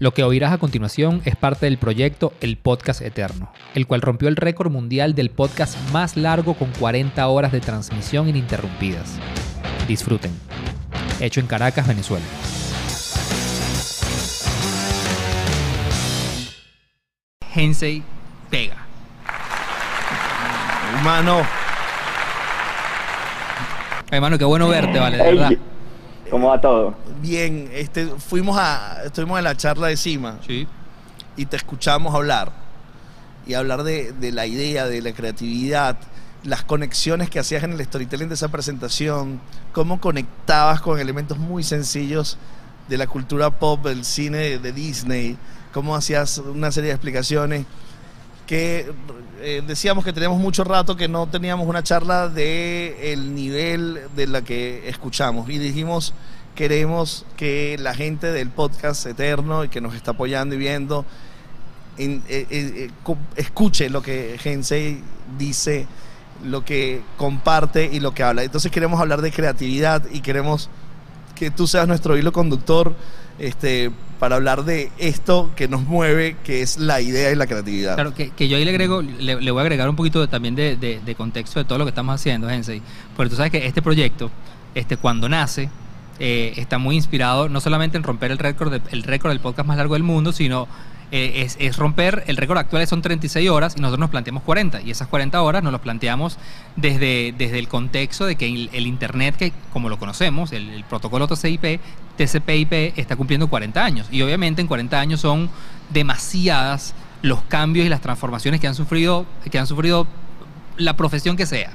Lo que oirás a continuación es parte del proyecto El Podcast Eterno, el cual rompió el récord mundial del podcast más largo con 40 horas de transmisión ininterrumpidas. Disfruten. Hecho en Caracas, Venezuela. Hensei pega. Hermano, Hermano, qué bueno verte, vale, de verdad. ¿Cómo va todo? bien, este, fuimos a, estuvimos en la charla de Cima Sí. y te escuchamos hablar. Y hablar de, de la idea, de la creatividad, las conexiones que hacías en el storytelling de esa presentación, cómo conectabas con elementos muy sencillos de la cultura pop, del cine de Disney, cómo hacías una serie de explicaciones que eh, decíamos que teníamos mucho rato que no teníamos una charla de el nivel de la que escuchamos y dijimos queremos que la gente del podcast eterno y que nos está apoyando y viendo en- eh, eh, escuche lo que Gensei dice, lo que comparte y lo que habla. Entonces queremos hablar de creatividad y queremos que tú seas nuestro hilo conductor este, para hablar de esto que nos mueve, que es la idea y la creatividad. Claro, que, que yo ahí le agrego, le, voy a agregar un poquito también de, de- contexto de todo lo que estamos haciendo, Hensei. Porque tú sabes que este proyecto, este, cuando nace, eh, está muy inspirado no solamente en romper el récord, el récord del podcast más largo del mundo, sino eh, es, romper, el récord actual son 36 horas y nosotros nos planteamos 40. Y esas 40 horas nos los planteamos desde, desde el contexto de que el, el Internet, que como lo conocemos, el, protocolo TCP, TCP/IP está cumpliendo 40 años. Y obviamente en 40 años son demasiadas los cambios y las transformaciones que han sufrido, que han sufrido la profesión que sea.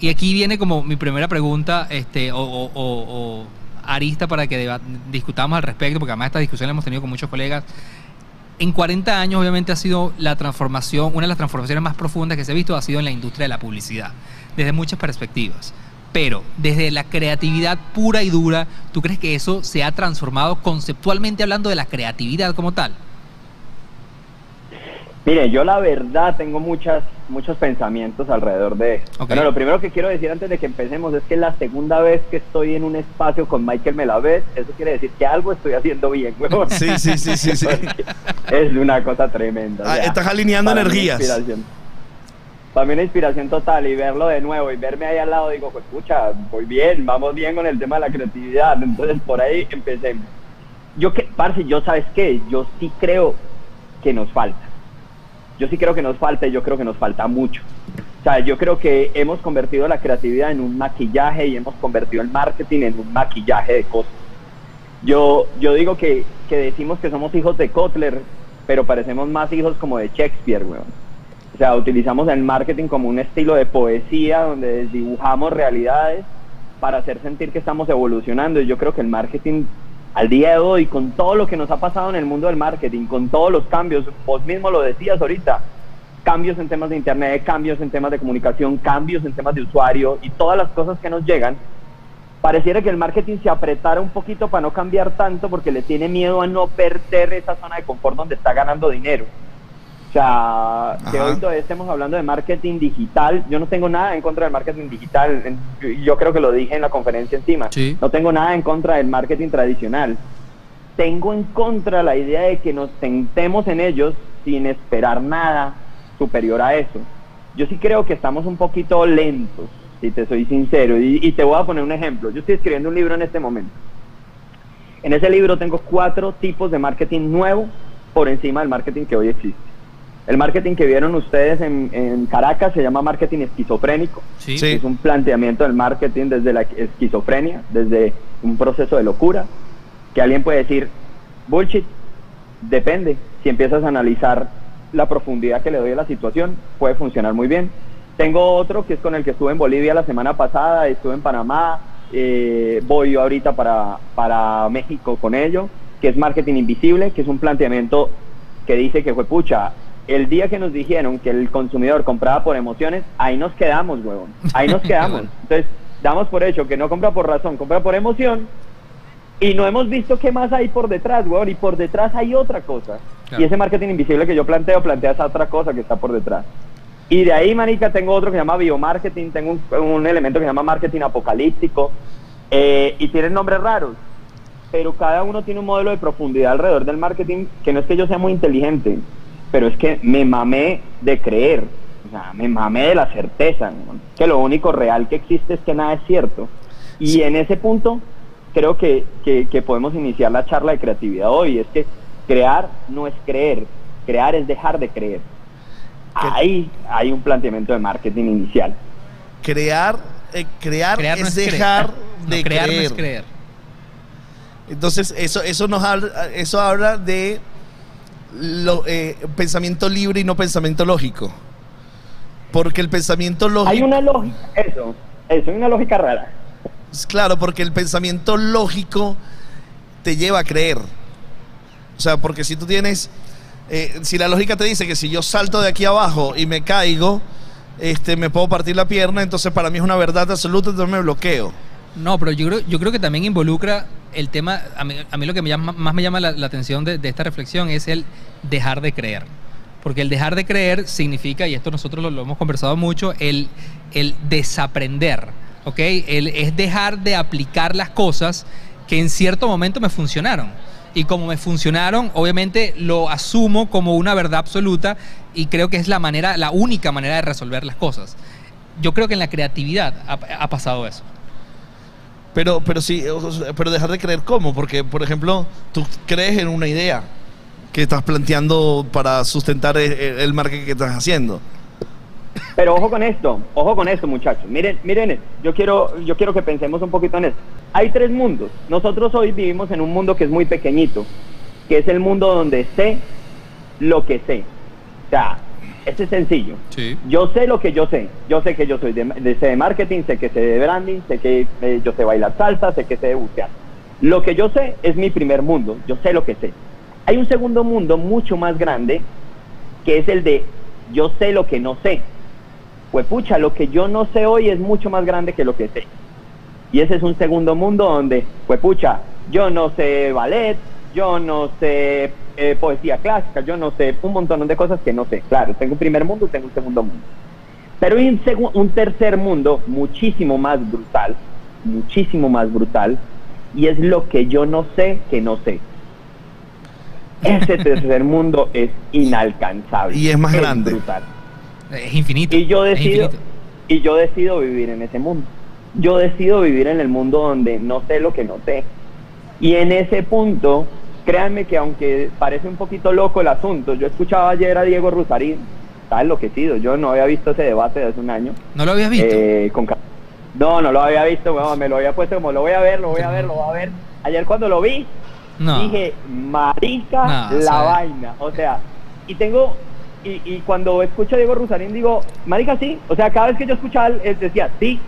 Y aquí viene como mi primera pregunta, este, o, arista para que discutamos al respecto, porque además esta discusión la hemos tenido con muchos colegas. En 40 años, obviamente, ha sido la transformación, una de las transformaciones más profundas que se ha visto ha sido en la industria de la publicidad, desde muchas perspectivas. Pero desde la creatividad pura y dura, ¿tú crees que eso se ha transformado conceptualmente hablando de la creatividad como tal? Mire, yo la verdad tengo muchas, muchos pensamientos alrededor de esto. Ok. Bueno, lo primero que quiero decir antes de que empecemos es que es la segunda vez que estoy en un espacio con Michael Melamed. Eso quiere decir que algo estoy haciendo bien, huevón. Sí, sí, sí, sí, sí. es una cosa tremenda. o Ah, sea, estás alineando energías. inspiración. Para mí una inspiración total y verlo de nuevo y verme ahí al lado, digo, pues escucha, voy bien, vamos bien con el tema de la creatividad. Entonces por ahí empecemos. Yo que, parce, yo sabes qué, yo sí creo que nos falta. Yo sí creo que nos falta y yo creo que nos falta mucho. O sea, yo creo que hemos convertido la creatividad en un maquillaje y hemos convertido el marketing en un maquillaje de cosas. Yo, yo digo que, que decimos que somos hijos de Kotler, pero parecemos más hijos como de Shakespeare, weón. O sea, utilizamos el marketing como un estilo de poesía donde dibujamos realidades para hacer sentir que estamos evolucionando. Y yo creo que el marketing al día de hoy, con todo lo que nos ha pasado en el mundo del marketing, con todos los cambios, vos mismo lo decías ahorita, cambios en temas de internet, cambios en temas de comunicación, cambios en temas de usuario y todas las cosas que nos llegan, pareciera que el marketing se apretara un poquito para no cambiar tanto porque le tiene miedo a no perder esa zona de confort donde está ganando dinero. O sea, que hoy todavía estemos hablando de marketing digital. Yo no tengo nada en contra del marketing digital. Yo- Yo creo que lo dije en la conferencia encima. Sí. No tengo nada en contra del marketing tradicional. Tengo en contra la idea de que nos sentemos en ellos sin esperar nada superior a eso. Yo sí creo que estamos un poquito lentos, si te soy sincero. Y, y te voy a poner un ejemplo. Yo estoy escribiendo un libro en este momento. En ese libro tengo cuatro tipos de marketing nuevo por encima del marketing que hoy existe. El marketing que vieron ustedes en, en Caracas se llama marketing esquizofrénico. Sí. Es un planteamiento del marketing desde la esquizofrenia, desde un proceso de locura, que alguien puede decir, bullshit, depende. Si empiezas a analizar la profundidad que le doy a la situación, puede funcionar muy bien. Tengo otro que es con el que estuve en Bolivia la semana pasada, estuve en Panamá, eh, voy ahorita para, para México con ello, que es marketing invisible, que es un planteamiento que dice que fue pucha, el día que nos dijeron que el consumidor compraba por emociones, ahí nos quedamos, huevón. Ahí nos quedamos. Entonces, damos por hecho que no compra por razón, compra por emoción. Y no hemos visto qué más hay por detrás, huevón. Y por detrás hay otra cosa. Claro. Y ese marketing invisible que yo planteo, plantea esa otra cosa que está por detrás. Y de ahí, manica, tengo otro que se llama biomarketing, tengo un, un elemento que se llama marketing apocalíptico. eh, y tienen nombres raros pero cada uno tiene un modelo de profundidad alrededor del marketing que no es que yo sea muy inteligente, pero es que me mamé de creer, o sea, me mamé de la certeza, ¿no? que lo único real que existe es que nada es cierto. Y en ese punto creo que, que, que podemos iniciar la charla de creatividad hoy, es que crear no es creer, crear es dejar de creer. Ahí hay un planteamiento de marketing inicial. Crear, eh, crear, Crear no es, es dejar creer. de No, crear creer. no es creer. Entonces, eso, eso nos habla, eso habla de lo, eh, pensamiento libre y no pensamiento lógico. Porque el pensamiento lógico. Hay una lógica, eso, eso, hay una lógica rara. Claro, porque el pensamiento lógico te lleva a creer. O sea, porque si tú tienes. eh, si la lógica te dice que si yo salto de aquí abajo y me caigo, este, me puedo partir la pierna, entonces para mí es una verdad absoluta, entonces me bloqueo. No, pero yo creo, yo creo que también involucra el tema, a mí, a mí lo que me llama, más me llama la, atención de, esta reflexión es el dejar de creer. Porque el dejar de creer significa, y esto nosotros lo, hemos conversado mucho, el, el desaprender, ¿ok? El, es dejar de aplicar las cosas que en cierto momento me funcionaron. Y como me funcionaron, obviamente lo asumo como una verdad absoluta y creo que es la manera, la única manera de resolver las cosas. Yo creo que en la creatividad ha pasado eso. Pero, pero sí, pero dejar de creer cómo, porque por ejemplo, tú crees en una idea que estás planteando para sustentar el, el marketing que estás haciendo. Pero ojo con esto, ojo con esto, muchachos. Miren, miren, yo quiero, yo quiero que pensemos un poquito en esto. Hay tres mundos. Nosotros hoy vivimos en un mundo que es muy pequeñito, que es el mundo donde sé lo que sé. O sea, este es sencillo. Sí. Yo sé lo que yo sé. Yo sé que yo soy de, de, sé de marketing, sé que sé de branding, sé que eh, yo sé bailar salsa, sé que sé de bucear. Lo que yo sé es mi primer mundo. Yo sé lo que sé. Hay un segundo mundo mucho más grande, que es el de yo sé lo que no sé. Pues pucha, lo que yo no sé hoy es mucho más grande que lo que sé. Y ese es un segundo mundo donde, pues pucha, yo no sé ballet, yo no sé eh, poesía clásica, yo no sé un montón de cosas que no sé. Claro, tengo un primer mundo y tengo un segundo mundo. Pero hay un, un tercer mundo muchísimo más brutal, muchísimo más brutal, y es lo que yo no sé que no sé. Ese tercer mundo es inalcanzable. Y es más grande. brutal. Es infinito. Y yo decido, infinito. y yo decido vivir en ese mundo. Yo decido vivir en el mundo donde no sé lo que no sé. Y en ese punto, créanme que aunque parece un poquito loco el asunto, yo escuchaba ayer a Diego Rusarín, está enloquecido, yo no había visto ese debate de hace un año. ¿No lo habías visto? Eh, con no, no lo había visto, me lo había puesto como lo voy a ver, lo voy a ver, lo voy a ver. Ayer cuando lo vi, no. dije, marica No, la vaina. O sea, y tengo, y, y cuando escucho a Diego Rusarín digo, marica sí. O sea, cada vez que yo escuchaba, él decía, sí,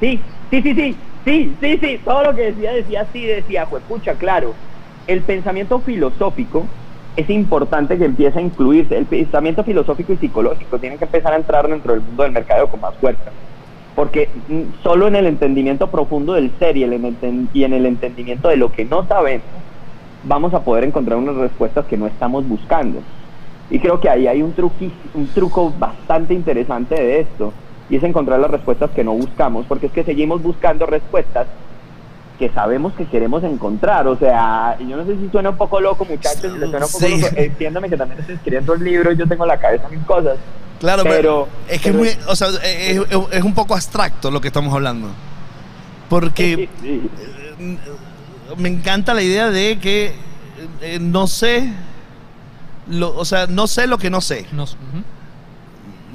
sí, sí, sí, sí, sí, sí, sí. Todo lo que decía, decía sí, decía, pues pucha, claro. El pensamiento filosófico es importante que empiece a incluirse. El pensamiento filosófico y psicológico tiene que empezar a entrar dentro del mundo del mercado con más fuerza porque mm, solo en el entendimiento profundo del ser y, en el entendimiento de lo que no sabemos, vamos a poder encontrar unas respuestas que no estamos buscando. Y creo que ahí hay un, un truco bastante interesante de esto, y es encontrar las respuestas que no buscamos, porque es que seguimos buscando respuestas que sabemos que queremos encontrar. O sea, y yo no sé si suena un poco loco, muchachos, si les suena un poco Sí. loco, entiéndame que también estoy escribiendo un libro y yo tengo en la cabeza mil cosas. Claro, pero, Pero- es que pero- es muy, o sea, es, es- es un poco abstracto lo que estamos hablando. Porque Sí, sí. me encanta la idea de que eh, no sé, lo, o sea, no sé lo que no sé. No-.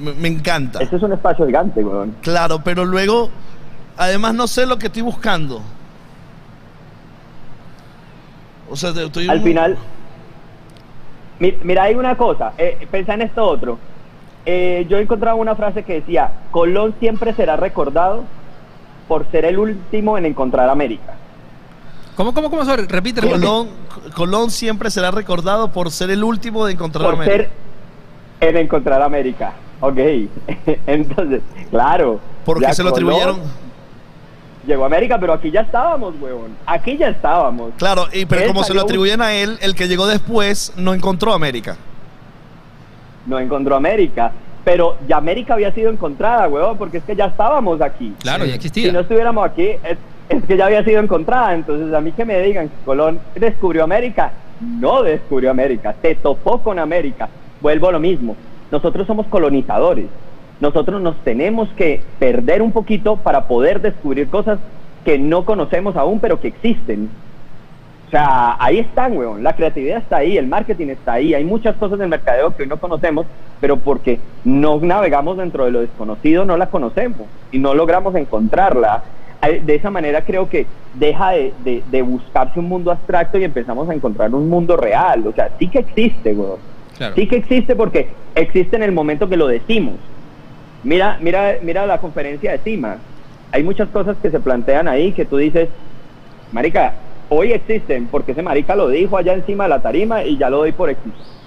Me, me encanta. Ese es un espacio gigante, weón. Claro, pero luego, además no sé lo que estoy buscando. O sea, estoy Al final, mi- mira, hay una cosa, eh, pensá en esto otro. Eh, yo encontraba una frase que decía, Colón siempre será recordado por ser el último en encontrar América. ¿Cómo, cómo, cómo? Sorry, Repite, repite. Colón, Colón siempre será recordado por ser el último de encontrar Por América. ser en encontrar América. Ok, entonces, claro. Porque se lo Colón atribuyeron. Llegó a América, pero aquí ya estábamos, huevón. Aquí ya estábamos. Claro, y, pero Él como se lo atribuyen a él, el que llegó después no encontró América. No encontró América. Pero ya América había sido encontrada, huevón, porque es que ya estábamos aquí. Claro, ya existía. Si no estuviéramos aquí, es- es que ya había sido encontrada. Entonces, a mí que me digan que Colón descubrió América, no descubrió América, se topó con América. Vuelvo a lo mismo. Nosotros somos colonizadores. Nosotros nos tenemos que perder un poquito para poder descubrir cosas que no conocemos aún, pero que existen. O sea, ahí están, weón. La creatividad está ahí, el marketing está ahí. Hay muchas cosas del mercadeo que hoy no conocemos, pero porque no navegamos dentro de lo desconocido, no la conocemos y no logramos encontrarla. De esa manera creo que deja de, buscarse un mundo abstracto y empezamos a encontrar un mundo real. O sea, sí que existe, weón. Sí que existe porque existe en el momento que lo decimos. Mira, mira, mira la conferencia de CIMA. Hay muchas cosas que se plantean ahí que tú dices, marica, hoy existen porque ese marica lo dijo allá encima de la tarima y ya lo doy por,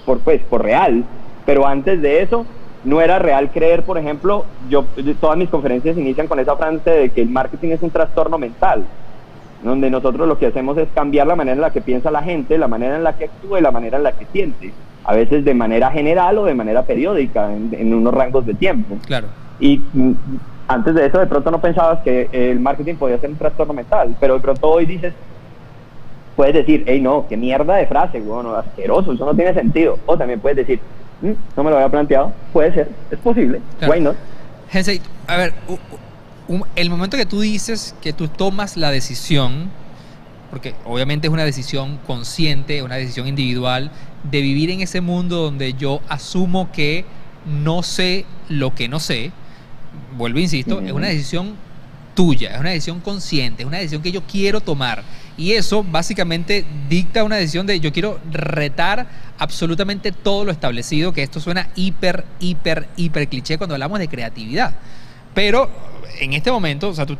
por, pues, por real. Pero antes de eso, no era real creer, por ejemplo, yo todas mis conferencias inician con esa frase de que el marketing es un trastorno mental, donde nosotros lo que hacemos es cambiar la manera en la que piensa la gente, la manera en la que actúa y la manera en la que siente, a veces de manera general o de manera periódica, en, unos rangos de tiempo. Claro. Y mm, antes de eso, de pronto no pensabas que el marketing podía ser un trastorno mental, pero de pronto hoy dices, puedes decir, hey, no, qué mierda de frase, bueno, asqueroso, eso no tiene sentido. O también puedes decir, mm, no me lo había planteado, puede ser, es posible, why not? a ver, el momento que tú dices que tú tomas la decisión, porque obviamente es una decisión consciente, una decisión individual, de vivir en ese mundo donde yo asumo que no sé lo que no sé, vuelvo, insisto, es una decisión tuya, es una decisión consciente, es una decisión que yo quiero tomar. Y eso básicamente dicta una decisión de yo quiero retar absolutamente todo lo establecido, que esto suena hiper, hiper, hiper cliché cuando hablamos de creatividad. Pero en este momento, o sea, tú,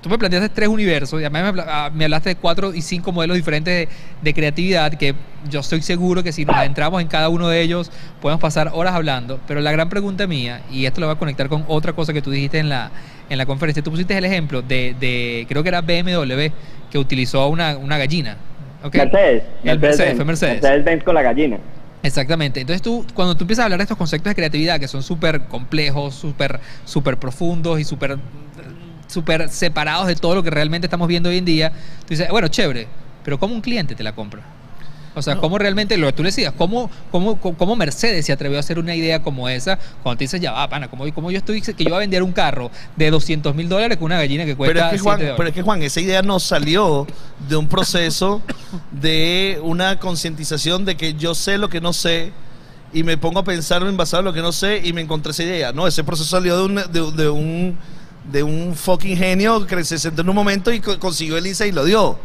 tú me planteaste tres universos y además me, hablaste de cuatro y cinco modelos diferentes de, creatividad que yo estoy seguro que si nos adentramos en cada uno de ellos podemos pasar horas hablando. Pero la gran pregunta mía, y esto lo voy a conectar con otra cosa que tú dijiste en la, en la conferencia, tú pusiste el ejemplo de, creo que era BMW, que utilizó una, una gallina. ¿okay? Mercedes. El Mercedes, fue Mercedes. Mercedes con la gallina. Exactamente. Entonces tú, cuando tú empiezas a hablar de estos conceptos de creatividad que son súper complejos, súper super profundos y súper súper separados de todo lo que realmente estamos viendo hoy en día, tú dices, bueno, chévere, pero ¿cómo un cliente te la compra? O sea, ¿cómo realmente, lo que tú decías, ¿cómo, cómo, cómo Mercedes se atrevió a hacer una idea como esa cuando te dices, ya va, pana, como, yo estoy, que yo voy a vender un carro de 200 mil dólares con una gallina que cuesta pero es que, Juan, Pero es que, Juan, esa idea no salió de un proceso de una concientización de que yo sé lo que no sé y me pongo a pensar en basado en lo que no sé y me encontré esa idea. No, ese proceso salió de un, de un de un fucking genio que se sentó en un momento y consiguió el ISA y lo dio.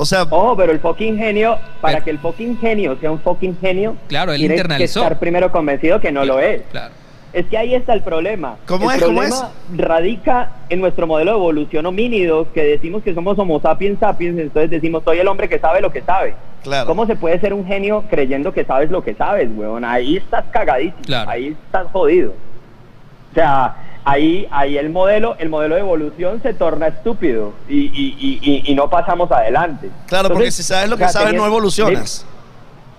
O sea. Oh, pero el fucking genio, para que el fucking genio sea un fucking genio, claro, él internalizó. que estar primero convencido que no lo es. Claro. Es que ahí está el problema. ¿Cómo el es? problema radica en nuestro modelo de evolución homínidos, que decimos que somos homo sapiens sapiens, entonces decimos, soy el hombre que sabe lo que sabe. Claro. ¿Cómo se puede ser un genio creyendo que sabes lo que sabes, weón? Ahí estás cagadísimo. Ahí estás jodido. O sea, ahí, ahí el modelo, el modelo de evolución se torna estúpido y, no pasamos adelante. Claro, porque si sabes lo que sabes, no evolucionas.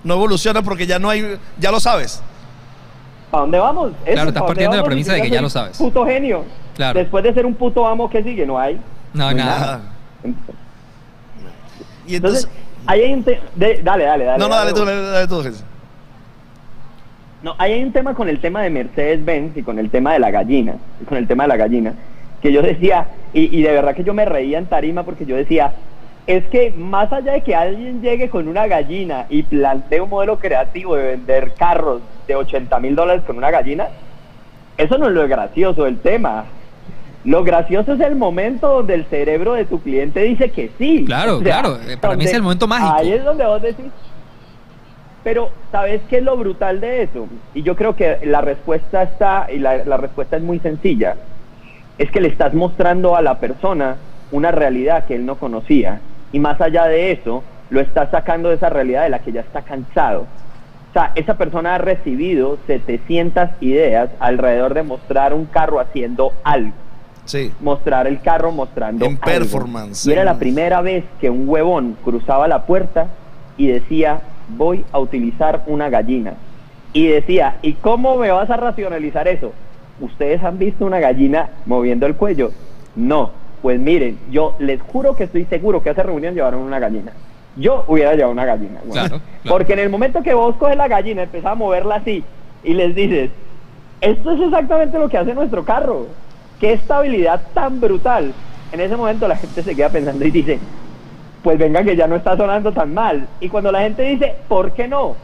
No evolucionas porque ya no hay, ya lo sabes. ¿A dónde vamos? claro, estás partiendo de la premisa de que ya lo sabes. Puto genio. Claro. Después de ser un puto amo, ¿qué sigue? No hay. No, nada. Y entonces, ahí hay un dale, dale, dale. No, no, dale, tú, dale, dale tú, no, hay un tema con el tema de Mercedes-Benz y con el tema de la gallina, con el tema de la gallina, que yo decía, y, de verdad que yo me reía en tarima porque yo decía, es que más allá de que alguien llegue con una gallina y plantee un modelo creativo de vender carros de 80 mil dólares con una gallina, eso no es lo gracioso del tema. Lo gracioso es el momento donde el cerebro de tu cliente dice que sí. Claro, claro. Para mí es el momento mágico. Ahí es donde vos decís, pero, ¿sabes qué es lo brutal de eso? Y yo creo que la respuesta está, y la, respuesta es muy sencilla, es que le estás mostrando a la persona una realidad que él no conocía. Y más allá de eso, lo estás sacando de esa realidad de la que ya está cansado. O sea, esa persona ha recibido 700 ideas alrededor de mostrar un carro haciendo algo. Sí. Mostrar el carro mostrando en performance. Y era la primera vez que un huevón cruzaba la puerta y decía, voy a utilizar una gallina. Y decía, ¿y cómo me vas a racionalizar eso? ¿Ustedes han visto una gallina moviendo el cuello? No. Pues miren, yo les juro que estoy seguro que a esa reunión llevaron una gallina. Yo hubiera llevado una gallina. claro. Porque en el momento que vos coges la gallina, empezás a moverla así y les dices, esto es exactamente lo que hace nuestro carro. Qué estabilidad tan brutal. En ese momento la gente se queda pensando y dice, pues venga que ya no está sonando tan mal. Y cuando la gente dice, ¿por qué no?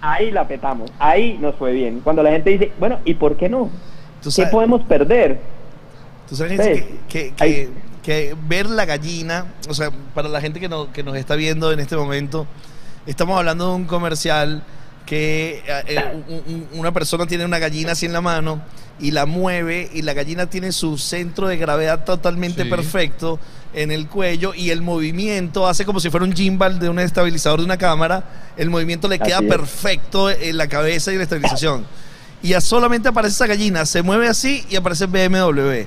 Ahí la petamos, ahí nos fue bien. Cuando la gente dice, bueno, ¿y por qué no? Tú ¿Qué sabes- podemos perder? Tú sabes Sí. que, que- que- Ahí. que ver la gallina, o sea, para la gente que, no- que nos está viendo en este momento, estamos hablando de un comercial que eh, eh, un- un- una persona tiene una gallina así en la mano y la mueve y la gallina tiene su centro de gravedad totalmente Sí. perfecto en el cuello y el movimiento hace como si fuera un gimbal de un estabilizador de una cámara, el movimiento le queda es. perfecto en la cabeza y la estabilización. Y ya solamente aparece esa gallina, se mueve así y aparece BMW.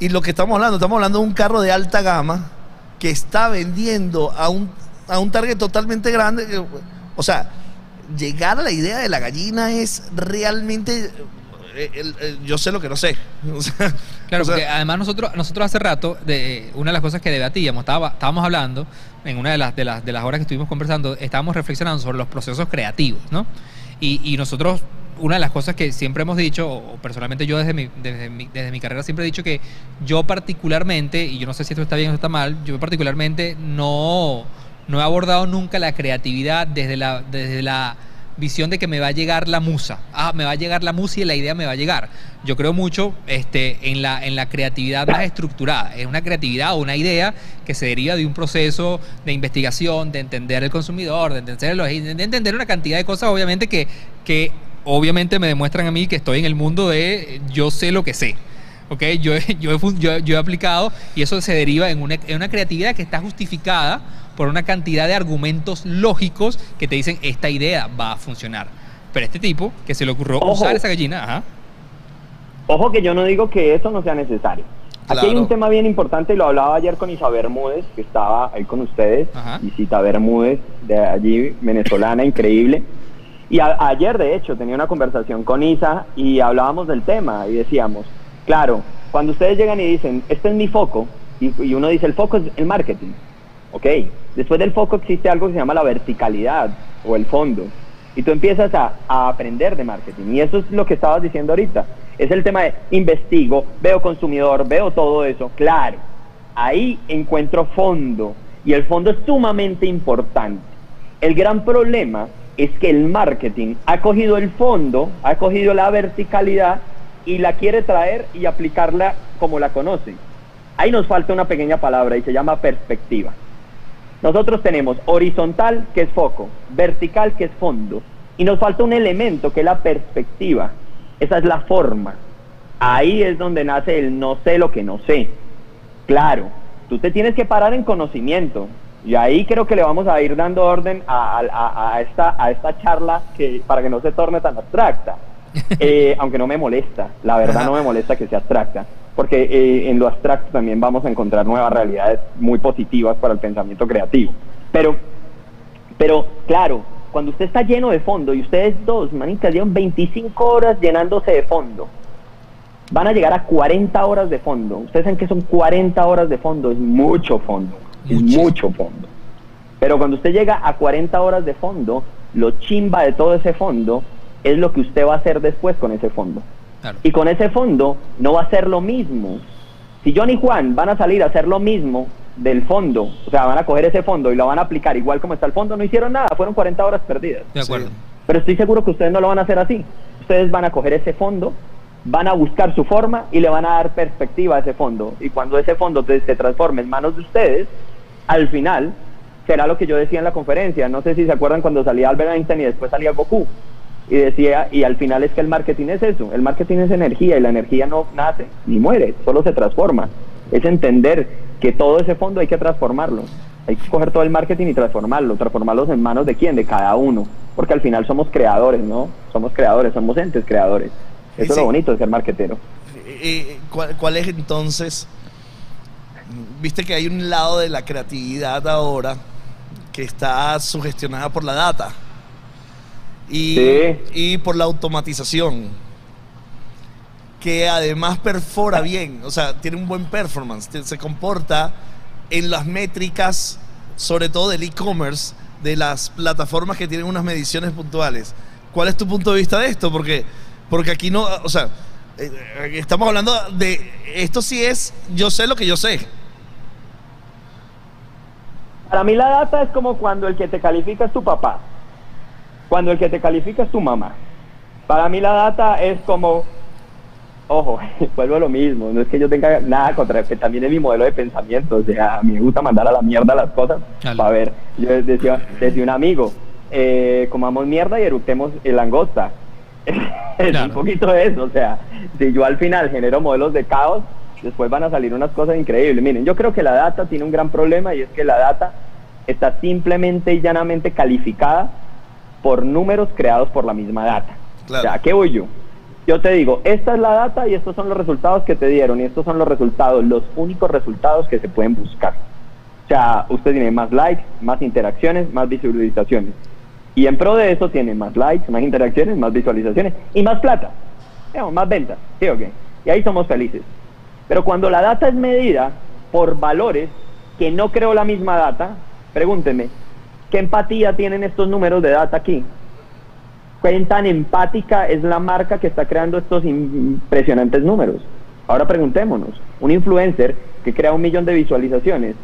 Y lo que estamos hablando, estamos hablando de un carro de alta gama que está vendiendo a un, a un target totalmente grande. O sea, llegar a la idea de la gallina es realmente... eh, el- el- yo sé lo que no sé. O sea, Claro, o sea, porque además nosotros, nosotros hace rato, de, una de las cosas que debatíamos, estaba, estábamos hablando, en una de las, de, las, de las horas que estuvimos conversando, estábamos reflexionando sobre los procesos creativos, ¿no? Y, y nosotros, una de las cosas que siempre hemos dicho, o personalmente yo desde mi, desde, mi, desde mi carrera siempre he dicho que yo particularmente, y yo no sé si esto está bien o está mal, yo particularmente no, no he abordado nunca la creatividad desde la, desde la visión de que me va a llegar la musa. Ah, me va a llegar la musa y la idea me va a llegar. Yo creo mucho este, en, la, en la creatividad más estructurada. Es una creatividad o una idea que se deriva de un proceso de investigación, de entender el consumidor, de entender, los- de entender una cantidad de cosas, obviamente, que, que obviamente me demuestran a mí que estoy en el mundo de yo sé lo que sé. ¿ok? Yo, yo, yo, yo he aplicado y eso se deriva en una, en una creatividad que está justificada por una cantidad de argumentos lógicos que te dicen esta idea va a funcionar. Pero este tipo, que se le ocurrió Ojo. usar esa gallina, ajá, Ojo que yo no digo que eso no sea necesario. Aquí hay un tema bien importante y lo hablaba ayer con Isa Bermúdez, que estaba ahí con ustedes. Ajá. Isita Bermúdez, de allí, venezolana, increíble. Y a- ayer, de hecho, tenía una conversación con Isa y hablábamos del tema y decíamos, claro, cuando ustedes llegan y dicen, este es mi foco, y, y uno dice, el foco es el marketing. Ok, después del foco existe algo que se llama la verticalidad o el fondo. Y tú empiezas a, aprender de marketing. Y eso es lo que estabas diciendo ahorita. Es el tema de investigo, veo consumidor, veo todo eso. Claro, ahí encuentro fondo. Y el fondo es sumamente importante. El gran problema es que el marketing ha cogido el fondo, ha cogido la verticalidad y la quiere traer y aplicarla como la conoce. Ahí nos falta una pequeña palabra y se llama perspectiva. Nosotros tenemos horizontal, que es foco, vertical, que es fondo, y nos falta un elemento que es la perspectiva. Esa es la forma. Ahí es donde nace el no sé lo que no sé. Claro, tú te tienes que parar en conocimiento. Y ahí creo que le vamos a ir dando orden a, a- a- a esta, a esta charla que, para que no se torne tan abstracta. Eh, aunque no me molesta, la verdad no me molesta que sea abstracta, porque eh, en lo abstracto también vamos a encontrar nuevas realidades muy positivas para el pensamiento creativo. Pero, pero claro, cuando usted está lleno de fondo y ustedes dos, manicas, llevan 25 horas llenándose de fondo, van a llegar a 40 horas de fondo. Ustedes saben que son 40 horas de fondo, es mucho fondo, es mucho fondo. Pero cuando usted llega a 40 horas de fondo, lo chimba de todo ese fondo es lo que usted va a hacer después con ese fondo. claro. Y con ese fondo no va a ser lo mismo. Si John y Juan van a salir a hacer lo mismo del fondo, o sea, van a coger ese fondo y lo van a aplicar igual como está el fondo, no hicieron nada, fueron 40 horas perdidas. De acuerdo. Pero estoy seguro que ustedes no lo van a hacer así. Ustedes van a coger ese fondo, van a buscar su forma y le van a dar perspectiva a ese fondo. Y cuando ese fondo te- se transforme en manos de ustedes, al final será lo que yo decía en la conferencia. No sé si se acuerdan cuando salía Albert Einstein y después salía Goku. Y decía, y al final es que el marketing es eso. El marketing es energía y la energía no nace ni muere, solo se transforma. Es entender que todo ese fondo hay que transformarlo. Hay que coger todo el marketing y transformarlo. Transformarlos en manos de quién? De cada uno. Porque al final somos creadores, ¿no? Somos creadores, somos entes creadores. Sí, Eso es lo bonito de ser marketero. ¿cuál, cuál es entonces? Viste que hay un lado de la creatividad ahora que está sugestionada por la data y, Sí. y por la automatización. que además perfora bien, o sea, tiene un buen performance, se comporta en las métricas, sobre todo del e-commerce, de las plataformas que tienen unas mediciones puntuales. ¿Cuál es tu punto de vista de esto? Porque, porque aquí no, o sea, eh, estamos hablando de, esto sí es, yo sé lo que yo sé. Para mí la data es como cuando el que te califica es tu papá, cuando el que te califica es tu mamá. Para mí la data es como, ojo, vuelvo a lo mismo, no es que yo tenga nada contra, que también es mi modelo de pensamiento, o sea, a mí me gusta mandar a la mierda las cosas. Dale. A ver, yo decía, decía un amigo, eh, comamos mierda y eructemos el langosta. es Claro. un poquito de eso, o sea, si yo al final genero modelos de caos, después van a salir unas cosas increíbles. Miren, yo creo que la data tiene un gran problema y es que la data está simplemente y llanamente calificada por números creados por la misma data. Claro. O sea, ¿a qué voy yo? Yo te digo, esta es la data y estos son los resultados que te dieron y estos son los resultados, los únicos resultados que se pueden buscar. O sea, usted tiene más likes, más interacciones, más visualizaciones. Y en pro de eso tiene más likes, más interacciones, más visualizaciones y más plata. Digamos, más ventas. ¿Sí o qué? Y ahí somos felices. Pero cuando la data es medida por valores que no creó la misma data, pregúntenme, ¿qué empatía tienen estos números de data aquí? ¿Qué tan empática es la marca que está creando estos impresionantes números? Ahora preguntémonos, un influencer que crea un millón de visualizaciones,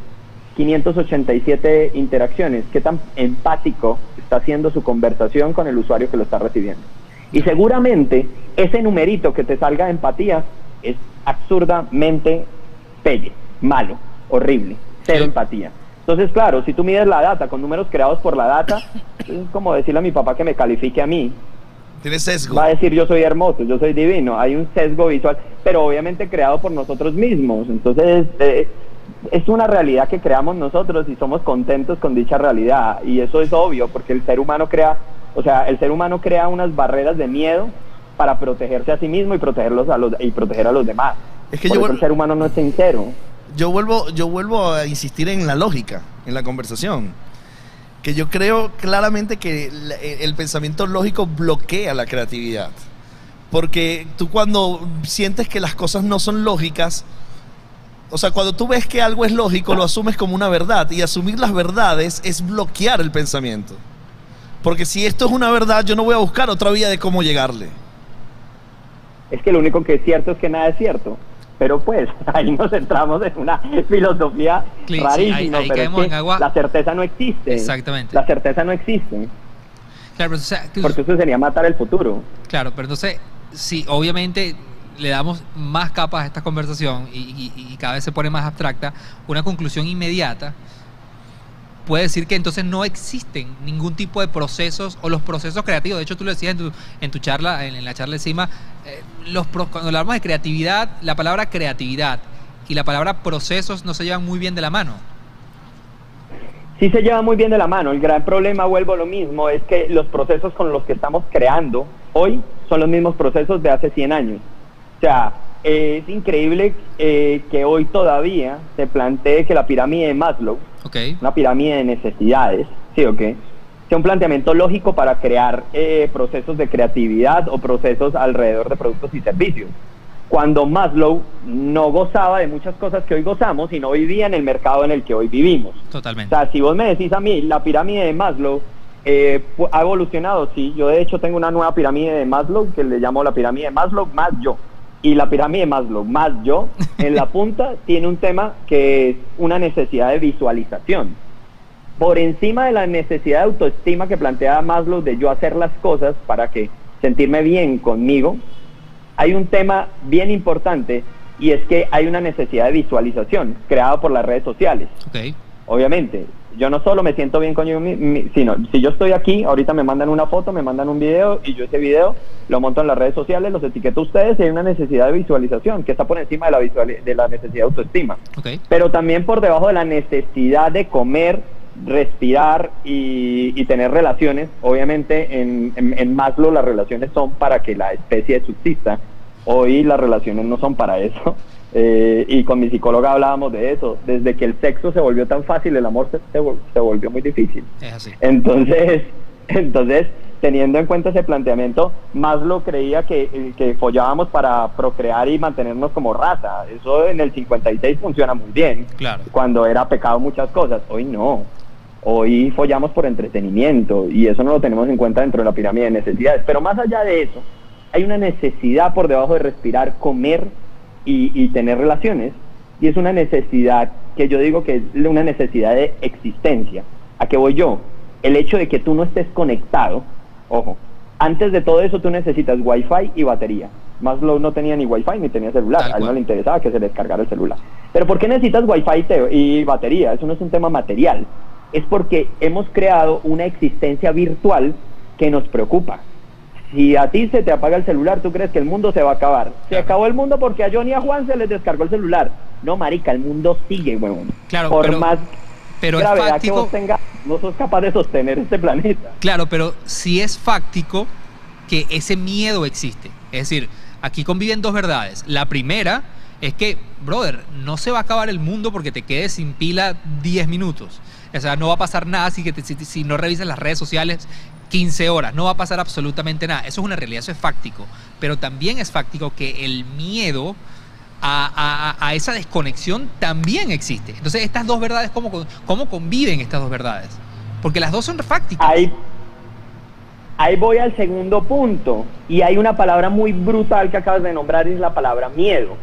587 interacciones, ¿qué tan empático está haciendo su conversación con el usuario que lo está recibiendo? Y seguramente ese numerito que te salga de empatía es absurdamente pelle, malo, horrible, cero empatía. Entonces, claro, si tú mides la data con números creados por la data, es como decirle a mi papá que me califique a mí. Tiene sesgo. Va a decir yo soy hermoso, yo soy divino. Hay un sesgo visual, pero obviamente creado por nosotros mismos. Entonces, eh, es una realidad que creamos nosotros y somos contentos con dicha realidad. Y eso es obvio, porque el ser humano crea, o sea, el ser humano crea unas barreras de miedo para protegerse a sí mismo y protegerlos a los y proteger a los demás. Es que Por yo eso el ser humano no es sincero. Yo vuelvo, yo vuelvo a insistir en la lógica, en la conversación. Que yo creo claramente que la- el pensamiento lógico bloquea la creatividad. Porque tú cuando sientes que las cosas no son lógicas, o sea, cuando tú ves que algo es lógico, lo asumes como una verdad. Y asumir las verdades es bloquear el pensamiento. Porque si esto es una verdad, yo no voy a buscar otra vía de cómo llegarle. Es que lo único que es cierto es que nada es cierto. Pero pues ahí nos entramos en una filosofía sí, rarísima. ahí- ahí pero es caemos que en agua. La certeza no existe. Exactamente. La certeza no existe. Claro, pero, o sea, que- Porque eso sería matar el futuro. claro, pero entonces, si obviamente le damos más capas a esta conversación y, y- y cada vez se pone más abstracta, una conclusión inmediata puede decir que entonces no existen ningún tipo de procesos o los procesos creativos. De hecho, tú lo decías en tu, en tu charla, en, en la charla encima, eh, los cuando hablamos de creatividad, la palabra creatividad y la palabra procesos no se llevan muy bien de la mano. Sí se lleva muy bien de la mano. El gran problema, vuelvo a lo mismo, es que los procesos con los que estamos creando hoy son los mismos procesos de hace 100 años. O sea, es increíble eh, que hoy todavía se plantee que la pirámide de Maslow, ¿Ok? una pirámide de necesidades, ¿sí o qué? Sea un planteamiento lógico para crear eh, procesos de creatividad o procesos alrededor de productos y servicios. Cuando Maslow no gozaba de muchas cosas que hoy gozamos y no vivía en el mercado en el que hoy vivimos. O Totalmente. sea, si vos me decís a mí, la pirámide de Maslow eh, ha evolucionado, sí. Yo de hecho tengo una nueva pirámide de Maslow que le llamo la pirámide de Maslow más yo. Y la pirámide de Maslow más yo, en la punta tiene un tema que es una necesidad de visualización. Por encima de la necesidad de autoestima que plantea Maslow de yo hacer las cosas para que sentirme bien conmigo, hay un tema bien importante y es que hay una necesidad de visualización creada por las redes sociales obviamente, yo no solo me siento bien conmigo, mi- mi- sino si yo estoy aquí, ahorita me mandan una foto, me mandan un video y yo ese video lo monto en las redes sociales, los etiqueto a ustedes y hay una necesidad de visualización que está por encima de la, visuali- de la necesidad de autoestima. Pero también por debajo de la necesidad de comer, respirar y, y tener relaciones. Obviamente en, en, en Maslow las relaciones son para que la especie subsista. Hoy las relaciones no son para eso. Eh, y con mi psicóloga hablábamos de eso. Desde que el sexo se volvió tan fácil, el amor se, se vol- se volvió muy difícil. Es así. Entonces, entonces teniendo en cuenta ese planteamiento, más lo creía que, que follábamos para procrear y mantenernos como raza. Eso en el 56 funciona muy bien, Claro. cuando era pecado muchas cosas. Hoy no. Hoy follamos por entretenimiento y eso no lo tenemos en cuenta dentro de la pirámide de necesidades. Pero más allá de eso, hay una necesidad por debajo de respirar, comer y, y tener relaciones. Y es una necesidad que yo digo que es una necesidad de existencia. ¿A qué voy yo? El hecho de que tú no estés conectado, ojo, antes de todo eso tú necesitas wifi y batería. Maslow no tenía ni wifi ni tenía celular, Tal a él no le interesaba que se descargara el celular. Pero ¿por qué necesitas wifi y y batería? Eso no es un tema material. Es porque hemos creado una existencia virtual que nos preocupa. Si a ti se te apaga el celular, tú crees que el mundo se va a acabar. Se acabó el mundo porque a Johnny y a Juan se les descargó el celular. No, marica, el mundo sigue, huevón. Claro, Por pero- más Pero es que fáctico. vos tengas, no sos capaz de sostener este planeta. Claro, pero sí es fáctico que ese miedo existe. Es decir, aquí conviven dos verdades. La primera es que, brother, no se va a acabar el mundo porque te quedes sin pila 10 minutos. O sea, no va a pasar nada si, que te- si, si no revisas las redes sociales 15 horas. No va a pasar absolutamente nada. Eso es una realidad, eso es fáctico. Pero también es fáctico que el miedo a, esa desconexión también existe. Entonces, estas dos verdades, ¿cómo, cómo conviven estas dos verdades? Porque las dos son fácticas. Ahí, ahí voy al segundo punto. Y hay una palabra muy brutal que acabas de nombrar y es la palabra miedo.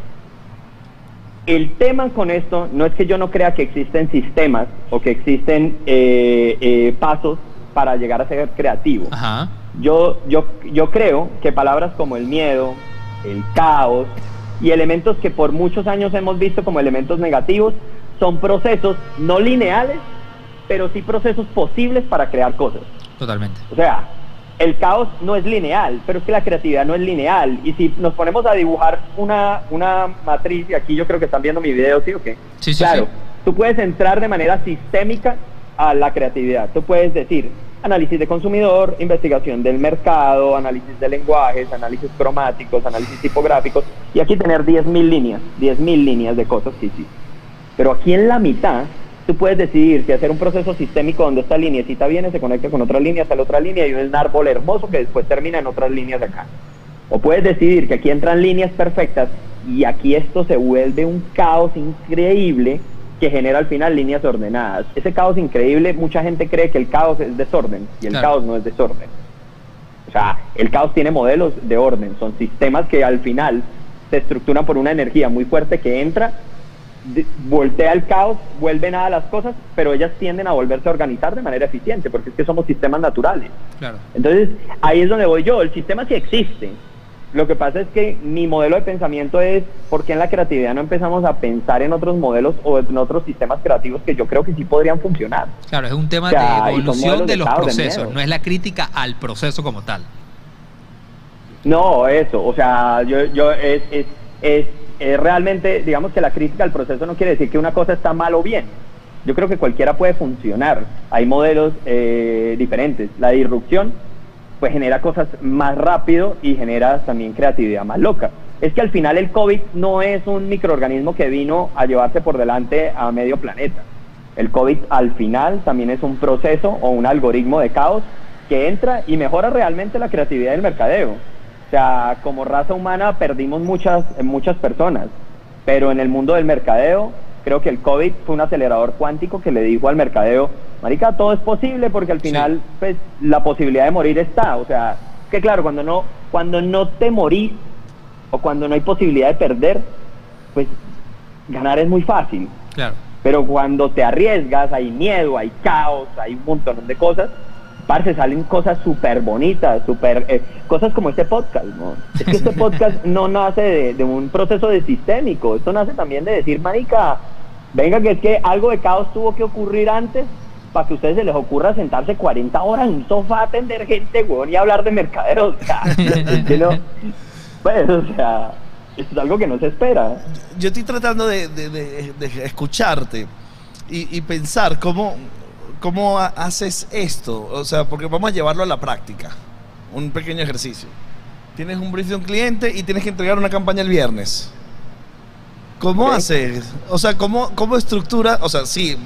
El tema con esto no es que yo no crea que existen sistemas o que existen eh, eh, pasos para llegar a ser creativo. Ajá. Yo, yo, yo creo que palabras como el miedo, el caos y elementos que por muchos años hemos visto como elementos negativos son procesos no lineales, pero sí procesos posibles para crear cosas. Totalmente. O sea, el caos no es lineal, pero es que la creatividad no es lineal. Y si nos ponemos a dibujar una, una matriz, y aquí yo creo que están viendo mi video, ¿sí o qué? Sí, sí, claro, sí. tú puedes entrar de manera sistémica a la creatividad. Tú puedes decir análisis de consumidor, investigación del mercado, análisis de lenguajes, análisis cromáticos, análisis tipográficos, y aquí tener 10.000 líneas, 10.000 líneas de cosas que hiciste. Pero aquí en la mitad, tú puedes decidir si hacer un proceso sistémico donde esta lineecita viene, se conecta con otra línea, la otra línea y un árbol hermoso que después termina en otras líneas acá. O puedes decidir que aquí entran líneas perfectas y aquí esto se vuelve un caos increíble que genera al final líneas ordenadas. Ese caos increíble, mucha gente cree que el caos es desorden y el Claro. caos no es desorden. O sea, el caos tiene modelos de orden, son sistemas que al final se estructuran por una energía muy fuerte que entra, voltea el caos, vuelve nada las cosas, pero ellas tienden a volverse a organizar de manera eficiente, porque es que somos sistemas naturales. Claro. Entonces, ahí es donde voy yo, el sistema sí existe. Lo que pasa es que mi modelo de pensamiento es por qué en la creatividad no empezamos a pensar en otros modelos o en otros sistemas creativos que yo creo que sí podrían funcionar. Claro, es un tema O sea, y de evolución de los de procesos, no es la crítica al proceso como tal. No, eso, o sea, yo, yo es, es, es, es realmente, digamos que la crítica al proceso no quiere decir que una cosa está mal o bien. Yo creo que cualquiera puede funcionar. Hay modelos eh, diferentes. La disrupción, pues genera cosas más rápido y genera también creatividad más loca. Es que al final el COVID no es un microorganismo que vino a llevarse por delante a medio planeta. El COVID al final también es un proceso o un algoritmo de caos que entra y mejora realmente la creatividad del mercadeo. O sea, como raza humana perdimos muchas, muchas personas, pero en el mundo del mercadeo creo que el COVID fue un acelerador cuántico que le dijo al mercadeo, marica, todo es posible porque al final pues la posibilidad de morir está, o sea, que claro, cuando no cuando no te morís o cuando no hay posibilidad de perder, pues ganar es muy fácil. Claro. Pero cuando te arriesgas, hay miedo, hay caos, hay un montón de cosas. Parce, salen cosas súper bonitas, súper... eh, cosas como este podcast, ¿no? Es que este podcast no nace de, de un proceso de sistémico. Esto nace también de decir, marica, venga, que es que algo de caos tuvo que ocurrir antes para que a ustedes se les ocurra sentarse 40 horas en un sofá a atender gente, weón, y hablar de mercaderos. O sea, es que no- pues, o sea, esto es algo que no se espera. Yo estoy tratando de, de- de- de escucharte y, y pensar cómo, cómo ha- haces esto. O sea, porque vamos a llevarlo a la práctica. Un pequeño ejercicio. Tienes un brief de un cliente y tienes que entregar una campaña el viernes. ¿Cómo Ok. haces? O sea, ¿cómo, ¿cómo estructura? O sea, sí,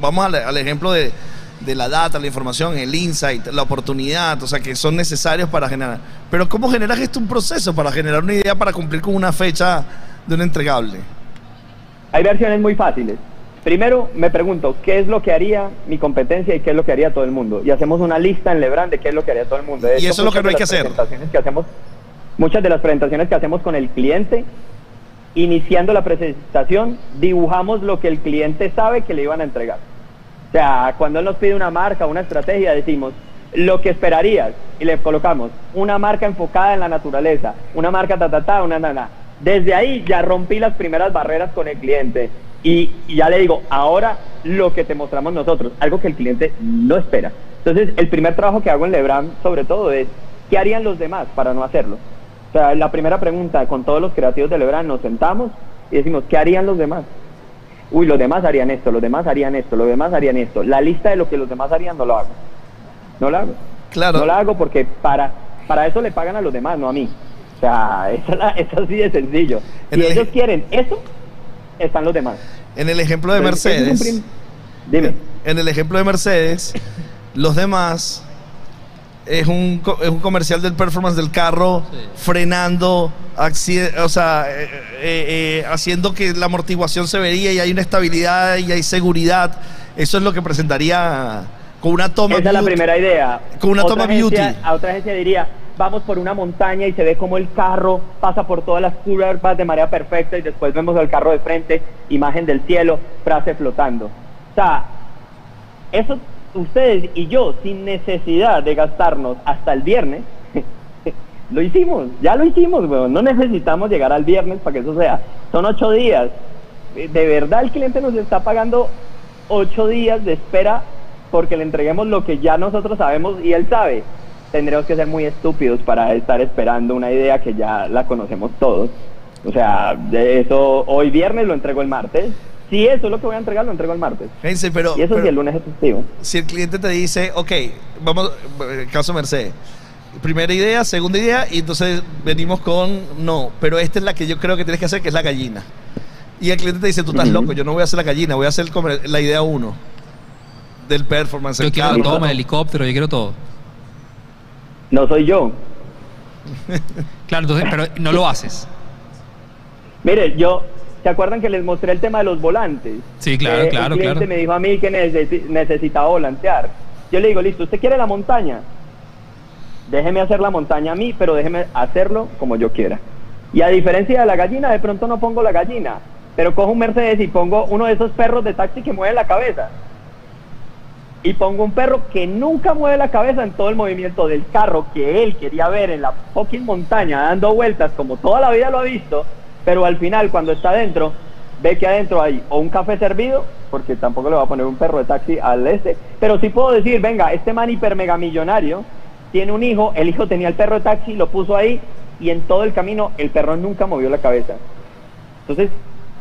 vamos al, al ejemplo de, de la data, la información, el insight, la oportunidad, o sea, que son necesarios para generar. Pero ¿cómo generas esto un proceso para generar una idea para cumplir con una fecha de un entregable? Hay versiones muy fáciles. Primero me pregunto, ¿qué es lo que haría mi competencia y qué es lo que haría todo el mundo? Y hacemos una lista en Lebran de qué es lo que haría todo el mundo. De Y hecho, eso es lo que no hay que hacer. presentaciones que hacemos, muchas de las presentaciones que hacemos con el cliente, iniciando la presentación, dibujamos lo que el cliente sabe que le iban a entregar. O sea, cuando él nos pide una marca, una estrategia, decimos lo que esperarías y le colocamos una marca enfocada en la naturaleza, una marca ta ta ta, una nana. Desde ahí ya rompí las primeras barreras con el cliente y, y ya le digo, ahora lo que te mostramos nosotros, algo que el cliente no espera. Entonces, el primer trabajo que hago en Lebran, sobre todo, es ¿qué harían los demás para no hacerlo? O sea, la primera pregunta con todos los creativos de Lebran nos sentamos y decimos, ¿qué harían los demás? Uy, los demás harían esto, los demás harían esto, los demás harían esto. La lista de lo que los demás harían no lo hago. No lo hago. Claro. No la hago porque para, para eso le pagan a los demás, no a mí. O sea, eso es así de sencillo. En Si el- ellos quieren eso, están los demás. En el ejemplo de Entonces, es Mercedes, Dime. en el ejemplo de Mercedes, los demás es un, es un comercial del performance del carro Sí. frenando, o sea, eh, eh, eh, haciendo que la amortiguación se vería y hay una estabilidad y hay seguridad. Eso es lo que presentaría con una toma. Esa es la beauty. primera idea. Con una Otra toma agencia- beauty. A otra agencia diría, vamos por una montaña y se ve como el carro pasa por todas las curvas de manera perfecta y después vemos el carro de frente, imagen del cielo, frase flotando. O sea, eso ustedes y yo, sin necesidad de gastarnos hasta el viernes, lo hicimos, ya lo hicimos, weón. No necesitamos llegar al viernes para que eso sea. Son ocho días. De verdad el cliente nos está pagando ocho días de espera porque le entreguemos lo que ya nosotros sabemos y él sabe. Tendremos que ser muy estúpidos para estar esperando una idea que ya la conocemos todos. O sea, eso hoy viernes lo entrego el martes. Si eso es lo que voy a entregar, lo entrego el martes. Fíjense, pero, Y eso pero sí, el lunes es festivo. si el cliente te dice, ok, vamos, eh, caso Mercedes, primera idea, segunda idea, y entonces venimos con, no, pero esta es la que yo creo que tienes que hacer, que es la gallina. Y el cliente te dice, tú estás loco, yo no voy a hacer la gallina, voy a hacer la idea uno del performance. Yo el quiero carro. todo, el helicóptero, yo quiero todo. No soy yo. Claro, entonces, pero no lo haces. Mire, yo, ¿se acuerdan que les mostré el tema de los volantes? Sí, claro, Eh, claro, El cliente claro. me dijo a mí que necesi- necesitaba volantear. Yo le digo, listo, ¿usted quiere la montaña? Déjeme hacer la montaña a mí, pero déjeme hacerlo como yo quiera. Y a diferencia de la gallina, de pronto no pongo la gallina, pero cojo un Mercedes y pongo uno de esos perros de taxi que mueve la cabeza. Y pongo un perro que nunca mueve la cabeza en todo el movimiento del carro que él quería ver en la fucking montaña dando vueltas como toda la vida lo ha visto, pero al final cuando está adentro ve que adentro hay o un café servido, porque tampoco le va a poner un perro de taxi al este, pero sí puedo decir, venga, este man hiper mega millonario tiene un hijo, el hijo tenía el perro de taxi, lo puso ahí y en todo el camino el perro nunca movió la cabeza. Entonces,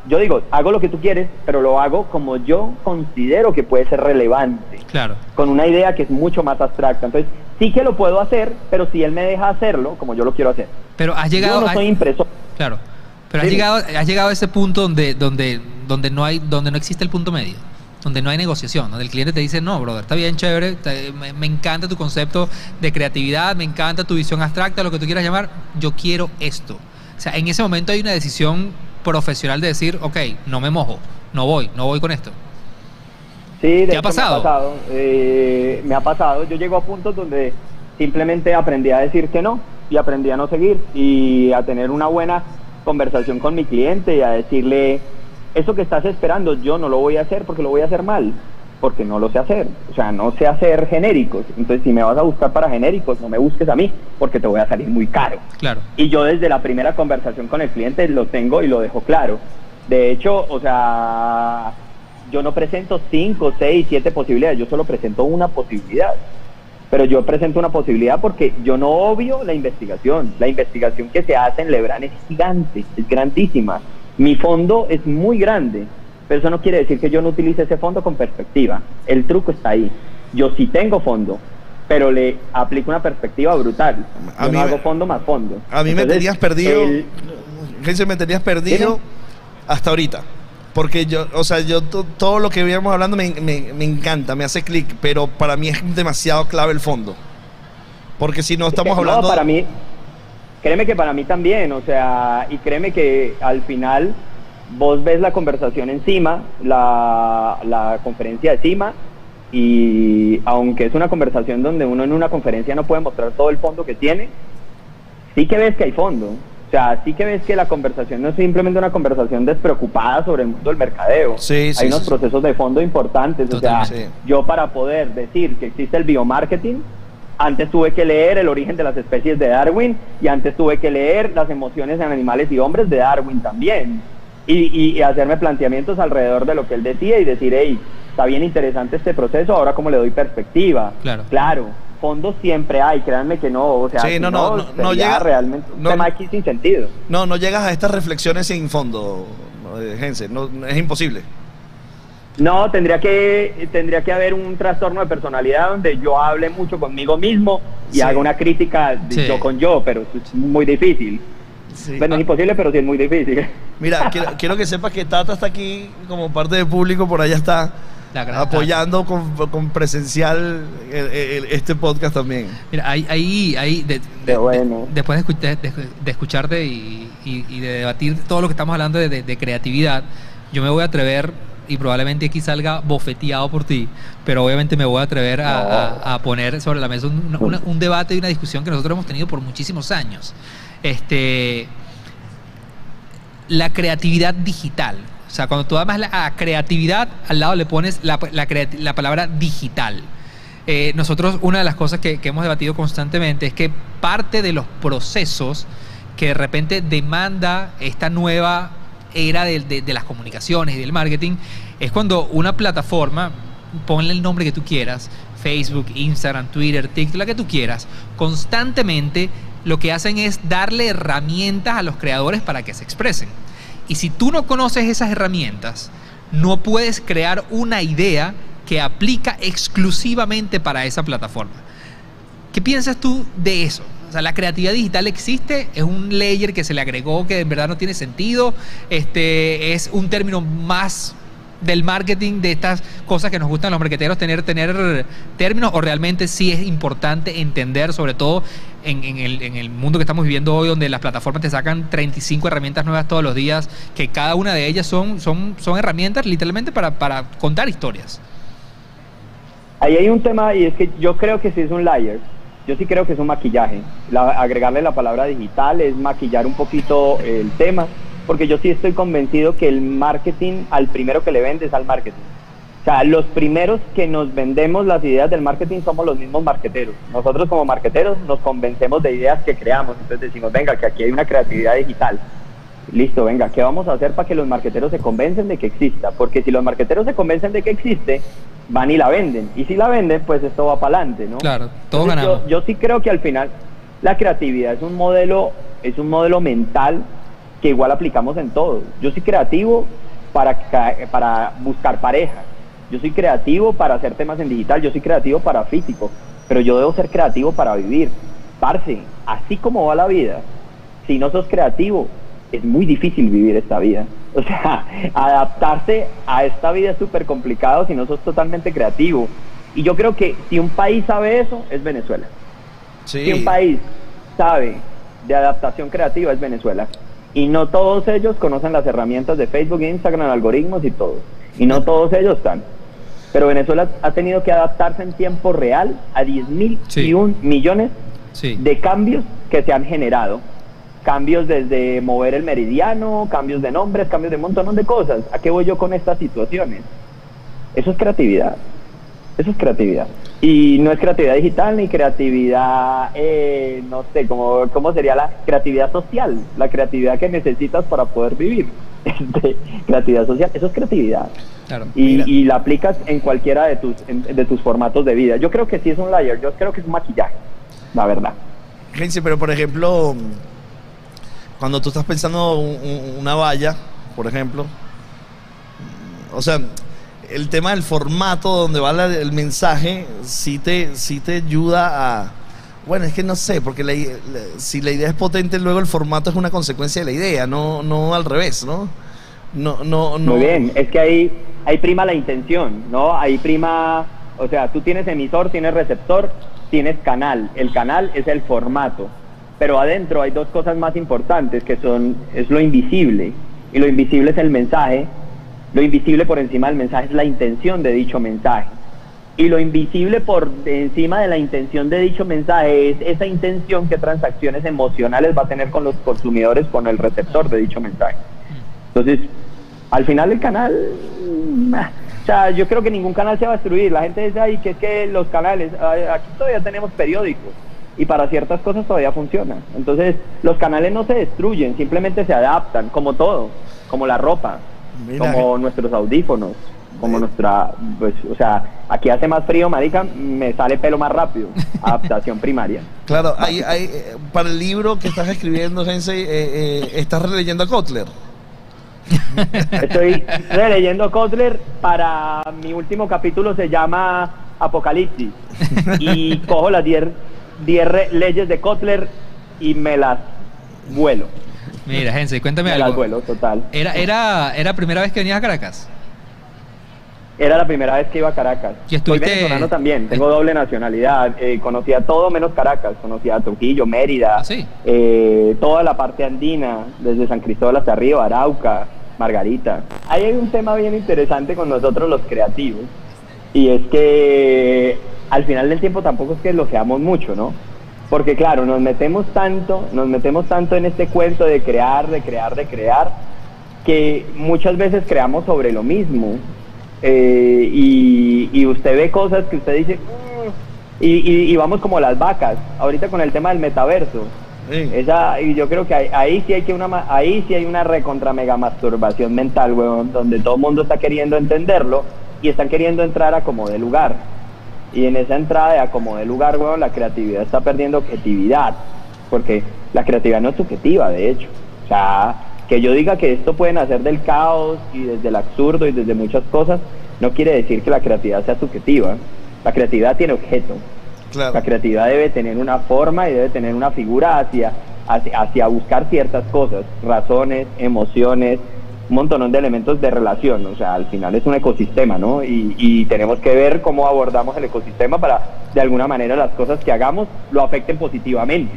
yo digo, hago lo que tú quieres, pero lo hago como yo considero que puede ser relevante Claro. con una idea que es mucho más abstracta. Entonces, sí que lo puedo hacer, pero si él me deja hacerlo, como yo lo quiero hacer. Pero has llegado yo no a- soy impresor. Claro. Pero has llegado, has llegado a ese punto donde, donde, donde no hay, donde no existe el punto medio, donde no hay negociación, donde el cliente te dice, no, brother, está bien chévere, te- me, me encanta tu concepto de creatividad, me encanta tu visión abstracta, lo que tú quieras llamar, yo quiero esto. O sea, en ese momento hay una decisión profesional de decir, ok, no me mojo, no voy, no voy con esto. Sí, de ¿Te ha hecho, pasado? Me ha pasado. eh, me ha pasado. Yo llego a puntos donde simplemente aprendí a decir que no y aprendí a no seguir y a tener una buena conversación con mi cliente y a decirle, eso que estás esperando yo no lo voy a hacer porque lo voy a hacer mal, porque no lo sé hacer. O sea, no sé hacer genéricos. Entonces, si me vas a buscar para genéricos, no me busques a mí porque te voy a salir muy caro. Claro. Y yo desde la primera conversación con el cliente lo tengo y lo dejo claro. De hecho, o sea, yo no presento cinco, seis, siete posibilidades, yo solo presento una posibilidad. Pero yo presento una posibilidad porque yo no obvio la investigación. La investigación que se hace en Lebran es gigante, es grandísima. Mi fondo es muy grande, pero eso no quiere decir que yo no utilice ese fondo con perspectiva. El truco está ahí. Yo sí tengo fondo, pero le aplico una perspectiva brutal. A Yo mí no hago fondo más fondo. A mí me tenías perdido, el- me tenías perdido hasta ahorita. Porque yo, o sea, yo to- todo lo que veníamos hablando me, me- me encanta, me hace clic, pero para mí es demasiado clave el fondo. Porque si no estamos No, hablando... para mí, créeme que para mí también, o sea, y créeme que al final vos ves la conversación encima, la, la conferencia encima, y aunque es una conversación donde uno en una conferencia no puede mostrar todo el fondo que tiene, sí que ves que hay fondo. O sea, sí que ves que la conversación no es simplemente una conversación despreocupada sobre el mundo del mercadeo. Sí, sí, hay unos sí, procesos de fondo importantes. O sea, yo para poder decir que existe el biomarketing, antes tuve que leer el origen de las especies de Darwin y antes tuve que leer las emociones en animales y hombres de Darwin también. Y, y- y hacerme planteamientos alrededor de lo que él decía y decir, hey, está bien interesante este proceso, ahora cómo le doy perspectiva. Claro. Claro, fondos siempre hay, créanme que no, o sea, Sí, si no, no, no, no llega- realmente un no- tema aquí sin sentido. No, no llegas a estas reflexiones sin fondo, no, Gense, es imposible. No, tendría que, tendría que haber un trastorno de personalidad donde yo hable mucho conmigo mismo y Sí. haga una crítica de Sí. yo con yo, pero es muy difícil. Sí. Bueno, es imposible, pero sí es muy difícil. Mira, quiero, quiero que sepas que Tata está aquí como parte del público, por allá está apoyando con, con presencial el- el- este podcast también. Mira, ahí, ahí, ahí de- de- bueno. de- después de, escu- de- de escucharte y, y- y de debatir todo lo que estamos hablando de, de- de creatividad, yo me voy a atrever, y probablemente aquí salga bofeteado por ti, pero obviamente me voy a atrever a, a- a poner sobre la mesa un, una- un debate y una discusión que nosotros hemos tenido por muchísimos años. Este, la creatividad digital. O sea, cuando tú amas la creatividad, al lado le pones la, la la palabra digital. Eh, nosotros, una de las cosas que, que hemos debatido constantemente es que parte de los procesos que de repente demanda esta nueva era de, de- de las comunicaciones y del marketing es cuando una plataforma, ponle el nombre que tú quieras, Facebook, Instagram, Twitter, TikTok, la que tú quieras, constantemente lo que hacen es darle herramientas a los creadores para que se expresen. Y si tú no conoces esas herramientas, no puedes crear una idea que aplica exclusivamente para esa plataforma. ¿Qué piensas tú de eso? O sea, la creatividad digital existe, es un layer que se le agregó que en verdad no tiene sentido, este, es un término más del marketing, de estas cosas que nos gustan los marketeros, tener, tener términos, o realmente sí es importante entender, sobre todo en, en el, en el mundo que estamos viviendo hoy, donde las plataformas te sacan 35 herramientas nuevas todos los días, que cada una de ellas son, son, son herramientas literalmente para, para contar historias. Ahí hay un tema y es que yo creo que sí es un layer. Yo sí creo que es un maquillaje. La- agregarle la palabra digital es maquillar un poquito el tema, porque yo sí estoy convencido que el marketing al primero que le vende es al marketing. O sea, los primeros que nos vendemos las ideas del marketing somos los mismos marqueteros. Nosotros como marqueteros nos convencemos de ideas que creamos. Entonces decimos, venga, que aquí hay una creatividad digital. Listo, venga, ¿qué vamos a hacer para que los marqueteros se convencen de que exista? Porque si los marqueteros se convencen de que existe, van y la venden. Y si la venden, pues esto va para adelante, ¿no? Claro, todos Entonces, ganamos. Yo, yo sí creo que al final la creatividad es un modelo, es un modelo mental que igual aplicamos en todo. Yo soy creativo para, para buscar pareja. Yo soy creativo para hacer temas en digital. Yo soy creativo para físico. Pero yo debo ser creativo para vivir. Parce, así como va la vida, si no sos creativo, es muy difícil vivir esta vida. O sea, adaptarse a esta vida es súper complicado si no sos totalmente creativo. Y yo creo que si un país sabe eso, es Venezuela. Sí. Si un país sabe de adaptación creativa, es Venezuela. Y no todos ellos conocen las herramientas de Facebook, Instagram, algoritmos y todo. Y no todos ellos están. Pero Venezuela ha tenido que adaptarse en tiempo real a 10 mil Sí. y un millones Sí. de cambios que se han generado. Cambios desde mover el meridiano, cambios de nombres, cambios de un montón de cosas. ¿A qué voy yo con estas situaciones? Eso es creatividad. Eso es creatividad. Y no es creatividad digital ni creatividad, eh, no sé, ¿cómo, ¿cómo sería la creatividad social? La creatividad que necesitas para poder vivir. Este, creatividad social, eso es creatividad. Claro. Y, la aplicas en cualquiera de tus, en- de tus formatos de vida. Yo creo que sí es un layer, yo creo que es un maquillaje, la verdad. Gense, pero por ejemplo, cuando tú estás pensando un- un- una valla, por ejemplo, o sea, el tema del formato donde va la- el mensaje sí te, sí te ayuda a... Bueno, es que no sé, porque la si la idea es potente, luego el formato es una consecuencia de la idea, no, no al revés, ¿no? No, no, no. Muy bien, es que ahí, ahí prima la intención, ¿no? Ahí prima, o sea, tú tienes emisor, tienes receptor, tienes canal. El canal es el formato. Pero adentro hay dos cosas más importantes que son, es lo invisible. Y lo invisible es el mensaje. Lo invisible por encima del mensaje es la intención de dicho mensaje. Y lo invisible por encima de la intención de dicho mensaje es esa intención que transacciones emocionales va a tener con los consumidores, con el receptor de dicho mensaje. Entonces, al final el canal, mm, o sea, yo creo que ningún canal se va a destruir. La gente dice, ay, que es que los canales, aquí todavía tenemos periódicos y para ciertas cosas todavía funciona. Entonces, los canales no se destruyen, simplemente se adaptan, como todo, como la ropa, Mira. como nuestros audífonos, como nuestra, pues, o sea, aquí hace más frío, marica, me sale pelo más rápido. Adaptación primaria. Claro, hay, hay, para el libro que estás escribiendo, Sensei, eh, eh, estás releyendo a Kotler. Estoy releyendo Kotler para mi último capítulo se llama Apocalipsis y cojo las 10 10 leyes de Kotler y me las vuelo. Mira, Hense, cuéntame algo. vuelo, total. ¿Era, era, ¿Era primera vez que venías a Caracas? Era la primera vez que iba a Caracas. ¿Y estuviste- Soy venezolano también, tengo doble nacionalidad. Eh, conocía todo menos Caracas. Conocía Trujillo, Mérida, ¿Ah, sí? eh, toda la parte andina, desde San Cristóbal hasta arriba, Arauca, Margarita. Ahí hay un tema bien interesante con nosotros los creativos. Y es que al final del tiempo tampoco es que lo seamos mucho, ¿no? Porque claro, nos metemos tanto, nos metemos tanto en este cuento de crear, de crear, de crear, que muchas veces creamos sobre lo mismo. Eh, y, y usted ve cosas que usted dice, "Mm", y, y- y vamos como las vacas, ahorita con el tema del metaverso. Sí. Esa, y yo creo que ahí, ahí sí hay que una ahí sí hay una recontra mega masturbación mental, weón, donde todo el mundo está queriendo entenderlo y están queriendo entrar a como de lugar. Y en esa entrada de a como de lugar, weón, la creatividad está perdiendo objetividad. Porque la creatividad no es subjetiva, de hecho. O sea, que yo diga que esto puede nacer del caos y desde el absurdo y desde muchas cosas, no quiere decir que la creatividad sea subjetiva. La creatividad tiene objeto. Claro. La creatividad debe tener una forma y debe tener una figura hacia, hacia, hacia buscar ciertas cosas, razones, emociones, un montón de elementos de relación. O sea, al final es un ecosistema, ¿no? Y, tenemos que ver cómo abordamos el ecosistema para, de alguna manera, las cosas que hagamos lo afecten positivamente.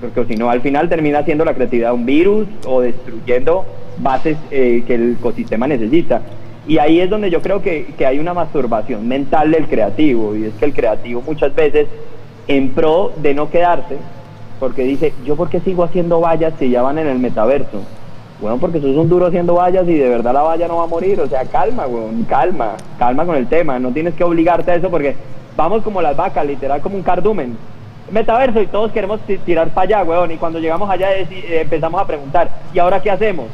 Porque si no, al final termina siendo la creatividad un virus o destruyendo bases eh, que el ecosistema necesita. Y ahí es donde yo creo que, que hay una masturbación mental del creativo, y es que el creativo muchas veces, en pro de no quedarse, porque dice, ¿yo por qué sigo haciendo vallas si ya van en el metaverso? Bueno, porque sos un duro haciendo vallas y de verdad la valla no va a morir, o sea, calma, weón, calma, calma con el tema, no tienes que obligarte a eso porque vamos como las vacas, literal como un cardumen. Metaverso y todos queremos ti- tirar para allá, weón, y cuando llegamos allá eh, empezamos a preguntar, ¿y ahora qué hacemos?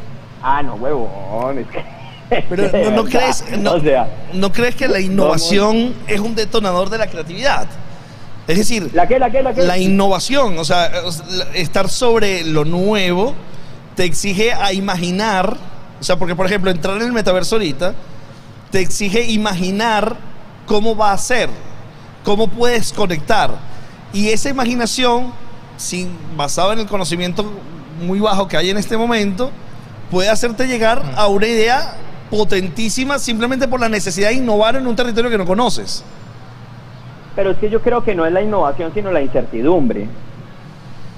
Ah, no, huevón, es que... Pero no, no crees, no, o sea, ¿no crees que la innovación es un detonador de la creatividad? Es decir, ¿la qué, la qué, la qué? la innovación, o sea, estar sobre lo nuevo te exige a imaginar, o sea, porque por ejemplo, entrar en el metaverso ahorita te exige imaginar cómo va a ser, cómo puedes conectar. Y esa imaginación, sin, basada en el conocimiento muy bajo que hay en este momento, puede hacerte llegar a una idea potentísima simplemente por la necesidad de innovar en un territorio que no conoces. Pero es que yo creo que no es la innovación, sino la incertidumbre.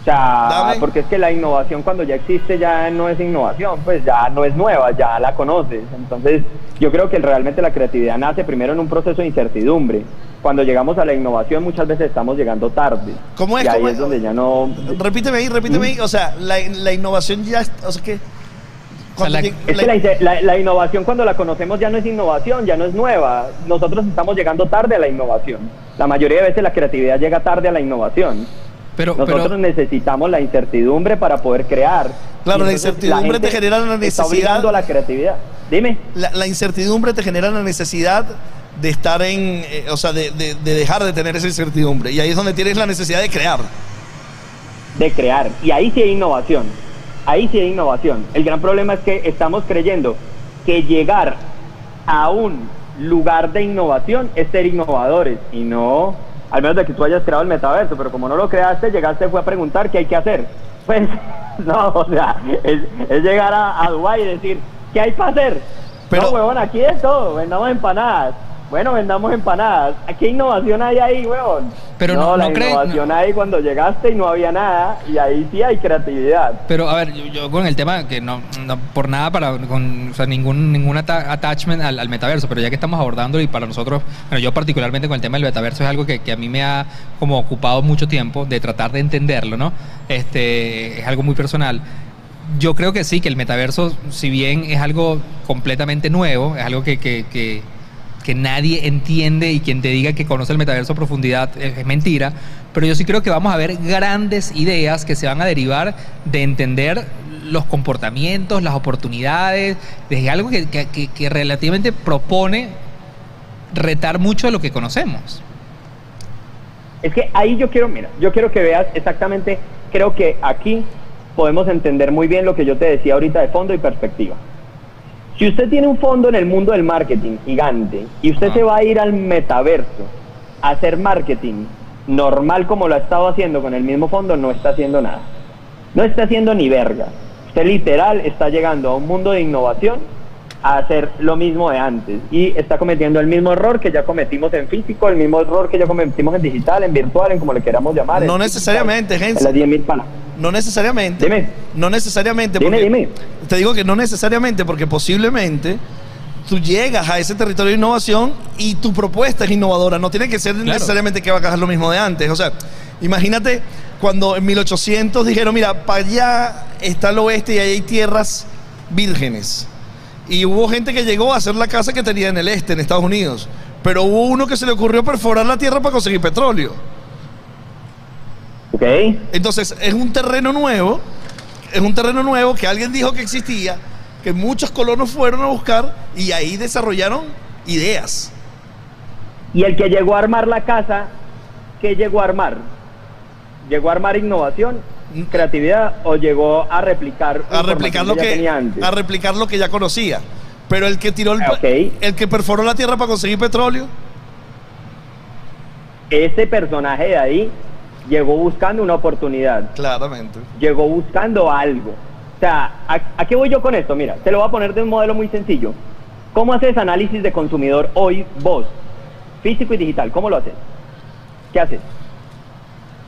O sea, Dame. porque es que la innovación cuando ya existe ya no es innovación, pues ya no es nueva, ya la conoces. Entonces, yo creo que realmente la creatividad nace primero en un proceso de incertidumbre. Cuando llegamos a la innovación muchas veces estamos llegando tarde. ¿Cómo es? Y ahí ¿Cómo es es? donde ya no... Repíteme ahí, repíteme ahí. O sea, la, la innovación ya. O sea, que. la- Es que la- la innovación cuando la conocemos ya no es innovación, ya no es nueva. Nosotros estamos llegando tarde a la innovación. La mayoría de veces la creatividad llega tarde a la innovación. Pero, Nosotros pero necesitamos la incertidumbre para poder crear. Claro, la incertidumbre te genera la Está necesidad- obligando a la creatividad. Dime. la, la incertidumbre te genera la necesidad de estar en. eh, o sea, de, de- de dejar de tener esa incertidumbre. Y ahí es donde tienes la necesidad de crear. de crear. Y ahí sí hay innovación. Ahí sí hay innovación. El gran problema es que estamos creyendo que llegar a un lugar de innovación es ser innovadores. Y no, al menos de que tú hayas creado el metaverso, pero como no lo creaste, llegaste fue a preguntar qué hay que hacer. Pues no, o sea, es, es llegar a, a Dubái y decir, ¿Qué hay para hacer? Pero- no, huevón, aquí es todo. Vendamos empanadas. Bueno, vendamos empanadas. ¿Qué innovación hay ahí, huevón? Pero no, no- la no cree- innovación no- hay cuando llegaste y no había nada. Y ahí sí hay creatividad. Pero a ver, yo, yo con el tema que no, no por nada para con o sea, ningún ningún ata- attachment al, al metaverso, pero ya que estamos abordando y para nosotros, bueno, yo particularmente con el tema del metaverso es algo que, que a mí me ha como ocupado mucho tiempo de tratar de entenderlo, ¿no? Este es algo muy personal. Yo creo que sí, que el metaverso, si bien es algo completamente nuevo, es algo que, que, que, que nadie entiende y quien te diga que conoce el metaverso a profundidad es, es mentira, pero yo sí creo que vamos a ver grandes ideas que se van a derivar de entender los comportamientos, las oportunidades, desde algo que- que relativamente propone retar mucho de lo que conocemos. Es que ahí yo quiero, mira, yo quiero que veas exactamente, creo que aquí podemos entender muy bien lo que yo te decía ahorita de fondo y perspectiva. Si usted tiene un fondo en el mundo del marketing gigante y usted Ajá. se va a ir al metaverso a hacer marketing normal como lo ha estado haciendo con el mismo fondo, no está haciendo nada. No está haciendo ni verga. Usted literal está llegando a un mundo de innovación a hacer lo mismo de antes y está cometiendo el mismo error que ya cometimos en físico, el mismo error que ya cometimos en digital, en virtual, en como le queramos llamar. No en necesariamente, digital, Gensi. En las 10.000 palas. No necesariamente. Dime. No necesariamente. Dime. Te digo que no necesariamente, porque posiblemente tú llegas a ese territorio de innovación y tu propuesta es innovadora. No tiene que ser Claro. necesariamente que va a cajar lo mismo de antes. O sea, imagínate cuando en 1800 dijeron, mira, para allá está el oeste y ahí hay tierras vírgenes. Y hubo gente que llegó a hacer la casa que tenía en el este, en Estados Unidos. Pero hubo uno que se le ocurrió perforar la tierra para conseguir petróleo. ¿Ok? Entonces, es un terreno nuevo, es un terreno nuevo que alguien dijo que existía, que muchos colonos fueron a buscar y ahí desarrollaron ideas. Y el que llegó a armar la casa, ¿qué llegó a armar? ¿Llegó a armar innovación, creatividad o llegó a replicar A replicar lo que tenía antes? a replicar lo que ya conocía. Pero el que tiró el, Ah, el que perforó la tierra para conseguir petróleo, Ese personaje de ahí llegó buscando una oportunidad, claramente. llegó buscando algo. O sea, ¿a, a qué voy yo con esto? Mira, te lo voy a poner de un modelo muy sencillo. ¿Cómo haces análisis de consumidor hoy vos? Físico y digital, ¿cómo lo haces? ¿Qué haces?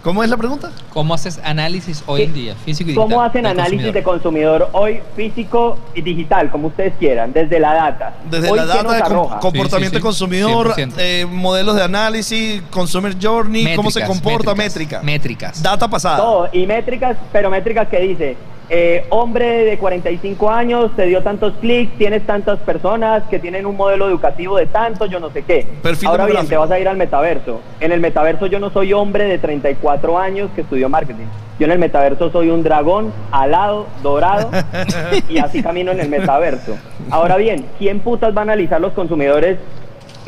¿Cómo es la pregunta? ¿Cómo haces análisis hoy en día, físico y digital? ¿Cómo hacen análisis consumidor? de consumidor hoy físico y digital, como ustedes quieran, desde la data? Desde Hoy, la ¿qué data de arroja? comportamiento Sí, sí, sí. del consumidor, 100%. eh, modelos de análisis, consumer journey, cómo se Métricas, comporta, métricas, métrica. métricas. Data pasada. Todo, y métricas, pero métricas que dice, eh, hombre de 45 años, te dio tantos clics, tienes tantas personas que tienen un modelo educativo de tanto, yo no sé qué. Perfil Ahora bien, te vas a ir al metaverso. En el metaverso yo no soy hombre de 34 años que estudió marketing. Yo en el metaverso soy un dragón alado, dorado, y así camino en el metaverso. Ahora bien, ¿quién putas va a analizar los consumidores,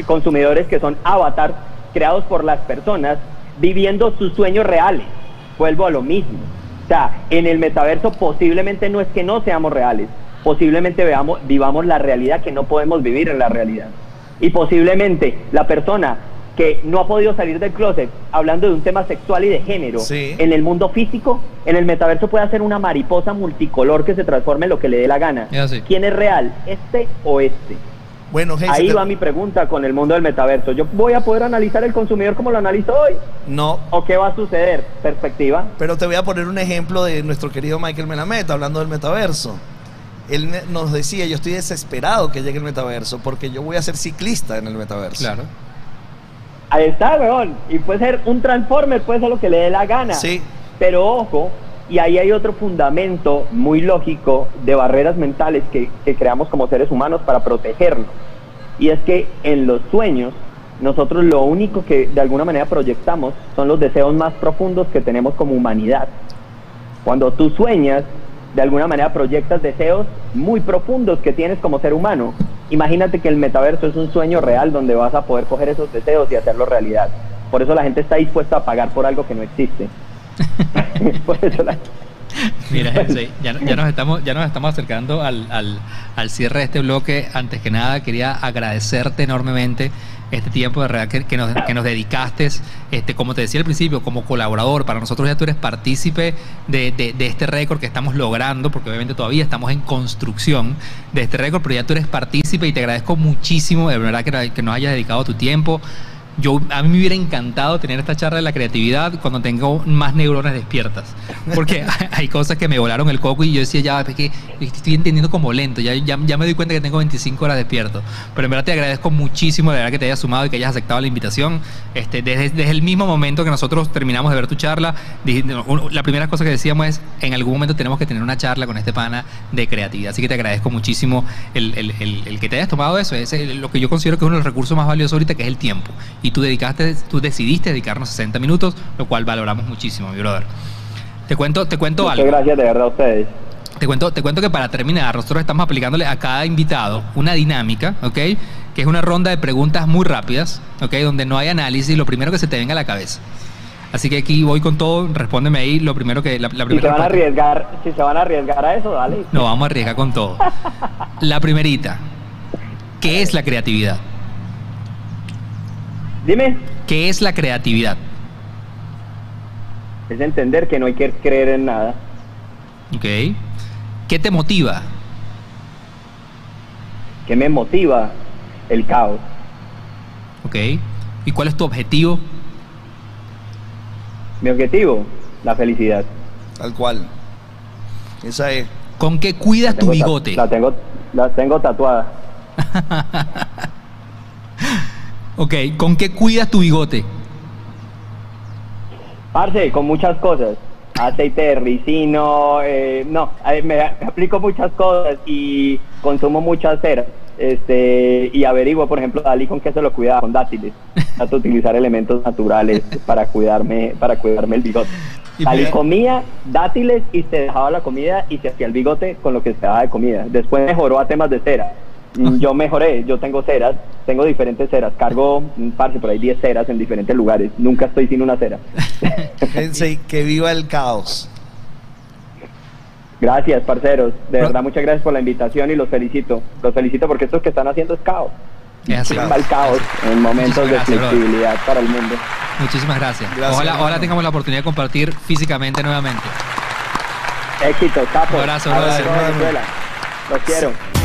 consumidores que son avatars creados por las personas viviendo sus sueños reales? Vuelvo a lo mismo. O sea, en el metaverso posiblemente no es que no seamos reales, posiblemente veamos, vivamos la realidad que no podemos vivir en la realidad. Y posiblemente la persona que no ha podido salir del closet hablando de un tema sexual y de género Sí. en el mundo físico, en el metaverso puede hacer una mariposa multicolor que se transforme en lo que le dé la gana. ¿Quién es real? ¿Este o este? Bueno, Gensi, Ahí te- va mi pregunta con el mundo del metaverso. ¿Yo voy a poder analizar el consumidor como lo analizo hoy? No, ¿O qué va a suceder? Perspectiva. Pero te voy a poner un ejemplo de nuestro querido Michael Melamed, hablando del metaverso. Él nos decía, yo estoy desesperado que llegue el metaverso porque yo voy a ser ciclista en el metaverso. Claro. Ahí está, weón. Y puede ser un transformer, puede ser lo que le dé la gana. Sí. Pero ojo, y ahí hay otro fundamento muy lógico de barreras mentales que, creamos como seres humanos para protegernos. Y es que en los sueños, nosotros lo único que de alguna manera proyectamos son los deseos más profundos que tenemos como humanidad. Cuando tú sueñas, de alguna manera proyectas deseos muy profundos que tienes como ser humano. Imagínate que el metaverso es un sueño real donde vas a poder coger esos deseos y hacerlos realidad. Por eso la gente está dispuesta a pagar por algo que no existe. por eso la- Mira, Jensei, ya, ya nos estamos, ya nos estamos acercando al, al- al cierre de este bloque. Antes que nada, quería agradecerte enormemente este tiempo de verdad que, que nos, que nos dedicaste. Este, como te decía al principio, como colaborador, para nosotros ya tú eres partícipe de, de- de este récord que estamos logrando, porque obviamente todavía estamos en construcción de este récord, pero ya tú eres partícipe y te agradezco muchísimo, de verdad, que, que nos hayas dedicado tu tiempo. Yo, a mí me hubiera encantado tener esta charla de la creatividad cuando tengo más neuronas despiertas. Porque hay cosas que me volaron el coco y yo decía, ya, es que estoy entendiendo como lento. Ya, ya, ya me doy cuenta que tengo 25 horas despierto. Pero en verdad te agradezco muchísimo, de verdad, que te hayas sumado y que hayas aceptado la invitación. Este, desde, desde el mismo momento que nosotros terminamos de ver tu charla, la primera cosa que decíamos es, en algún momento tenemos que tener una charla con este pana de creatividad. Así que te agradezco muchísimo el, el- el- el que te hayas tomado eso. Es lo que yo considero que es uno de los recursos más valiosos ahorita, que es el tiempo. Y tú dedicaste, tú decidiste dedicarnos 60 minutos, lo cual valoramos muchísimo, mi brother. Te cuento, te cuento Muchas algo. gracias de verdad a ustedes. Te cuento, te cuento que para terminar, nosotros estamos aplicándole a cada invitado una dinámica, ¿ok? Que es una ronda de preguntas muy rápidas, ¿ok? Donde no hay análisis, lo primero que se te venga a la cabeza. Así que aquí voy con todo, respóndeme ahí lo primero que... La, la Si se primera van a arriesgar, si se van a arriesgar a eso, dale. No, vamos a arriesgar con todo. La primerita. ¿Qué es la creatividad? Dime, ¿Qué es la creatividad? es entender que no hay que creer en nada. ¿Ok? ¿Qué te motiva? que me motiva? El caos. ¿Ok? ¿Y cuál es tu objetivo? Mi objetivo, la felicidad. Tal cual. Esa es. ¿Con qué cuidas tu bigote? La tengo, la tengo tatuada. Ok, ¿con qué cuidas tu bigote? Parce, con muchas cosas. Aceite de ricino, eh, no, me, me aplico muchas cosas y consumo muchas ceras. Este, y averiguo, por ejemplo, Dalí con qué se lo cuidaba, con dátiles. Trato de utilizar elementos naturales para cuidarme, para cuidarme el bigote. Dalí comía dátiles y se dejaba la comida y se hacía el bigote con lo que se daba de comida. Después mejoró a temas de cera. Mm, Yo mejoré, yo tengo ceras, tengo diferentes ceras, cargo, mm, parce, por ahí 10 ceras en diferentes lugares, nunca estoy sin una cera. Sensei, que viva el caos. Gracias, parceros. De verdad, muchas gracias por la invitación y los felicito. Los felicito porque esto que están haciendo es caos. Es. Va el caos en momentos de Muchísimas gracias, brother. flexibilidad para el mundo. Muchísimas gracias. Gracias, ojalá, hermano. ojalá tengamos la oportunidad de compartir físicamente nuevamente. Éxito, capo. Un abrazo, Abrazo, brother. Venezuela. Los quiero.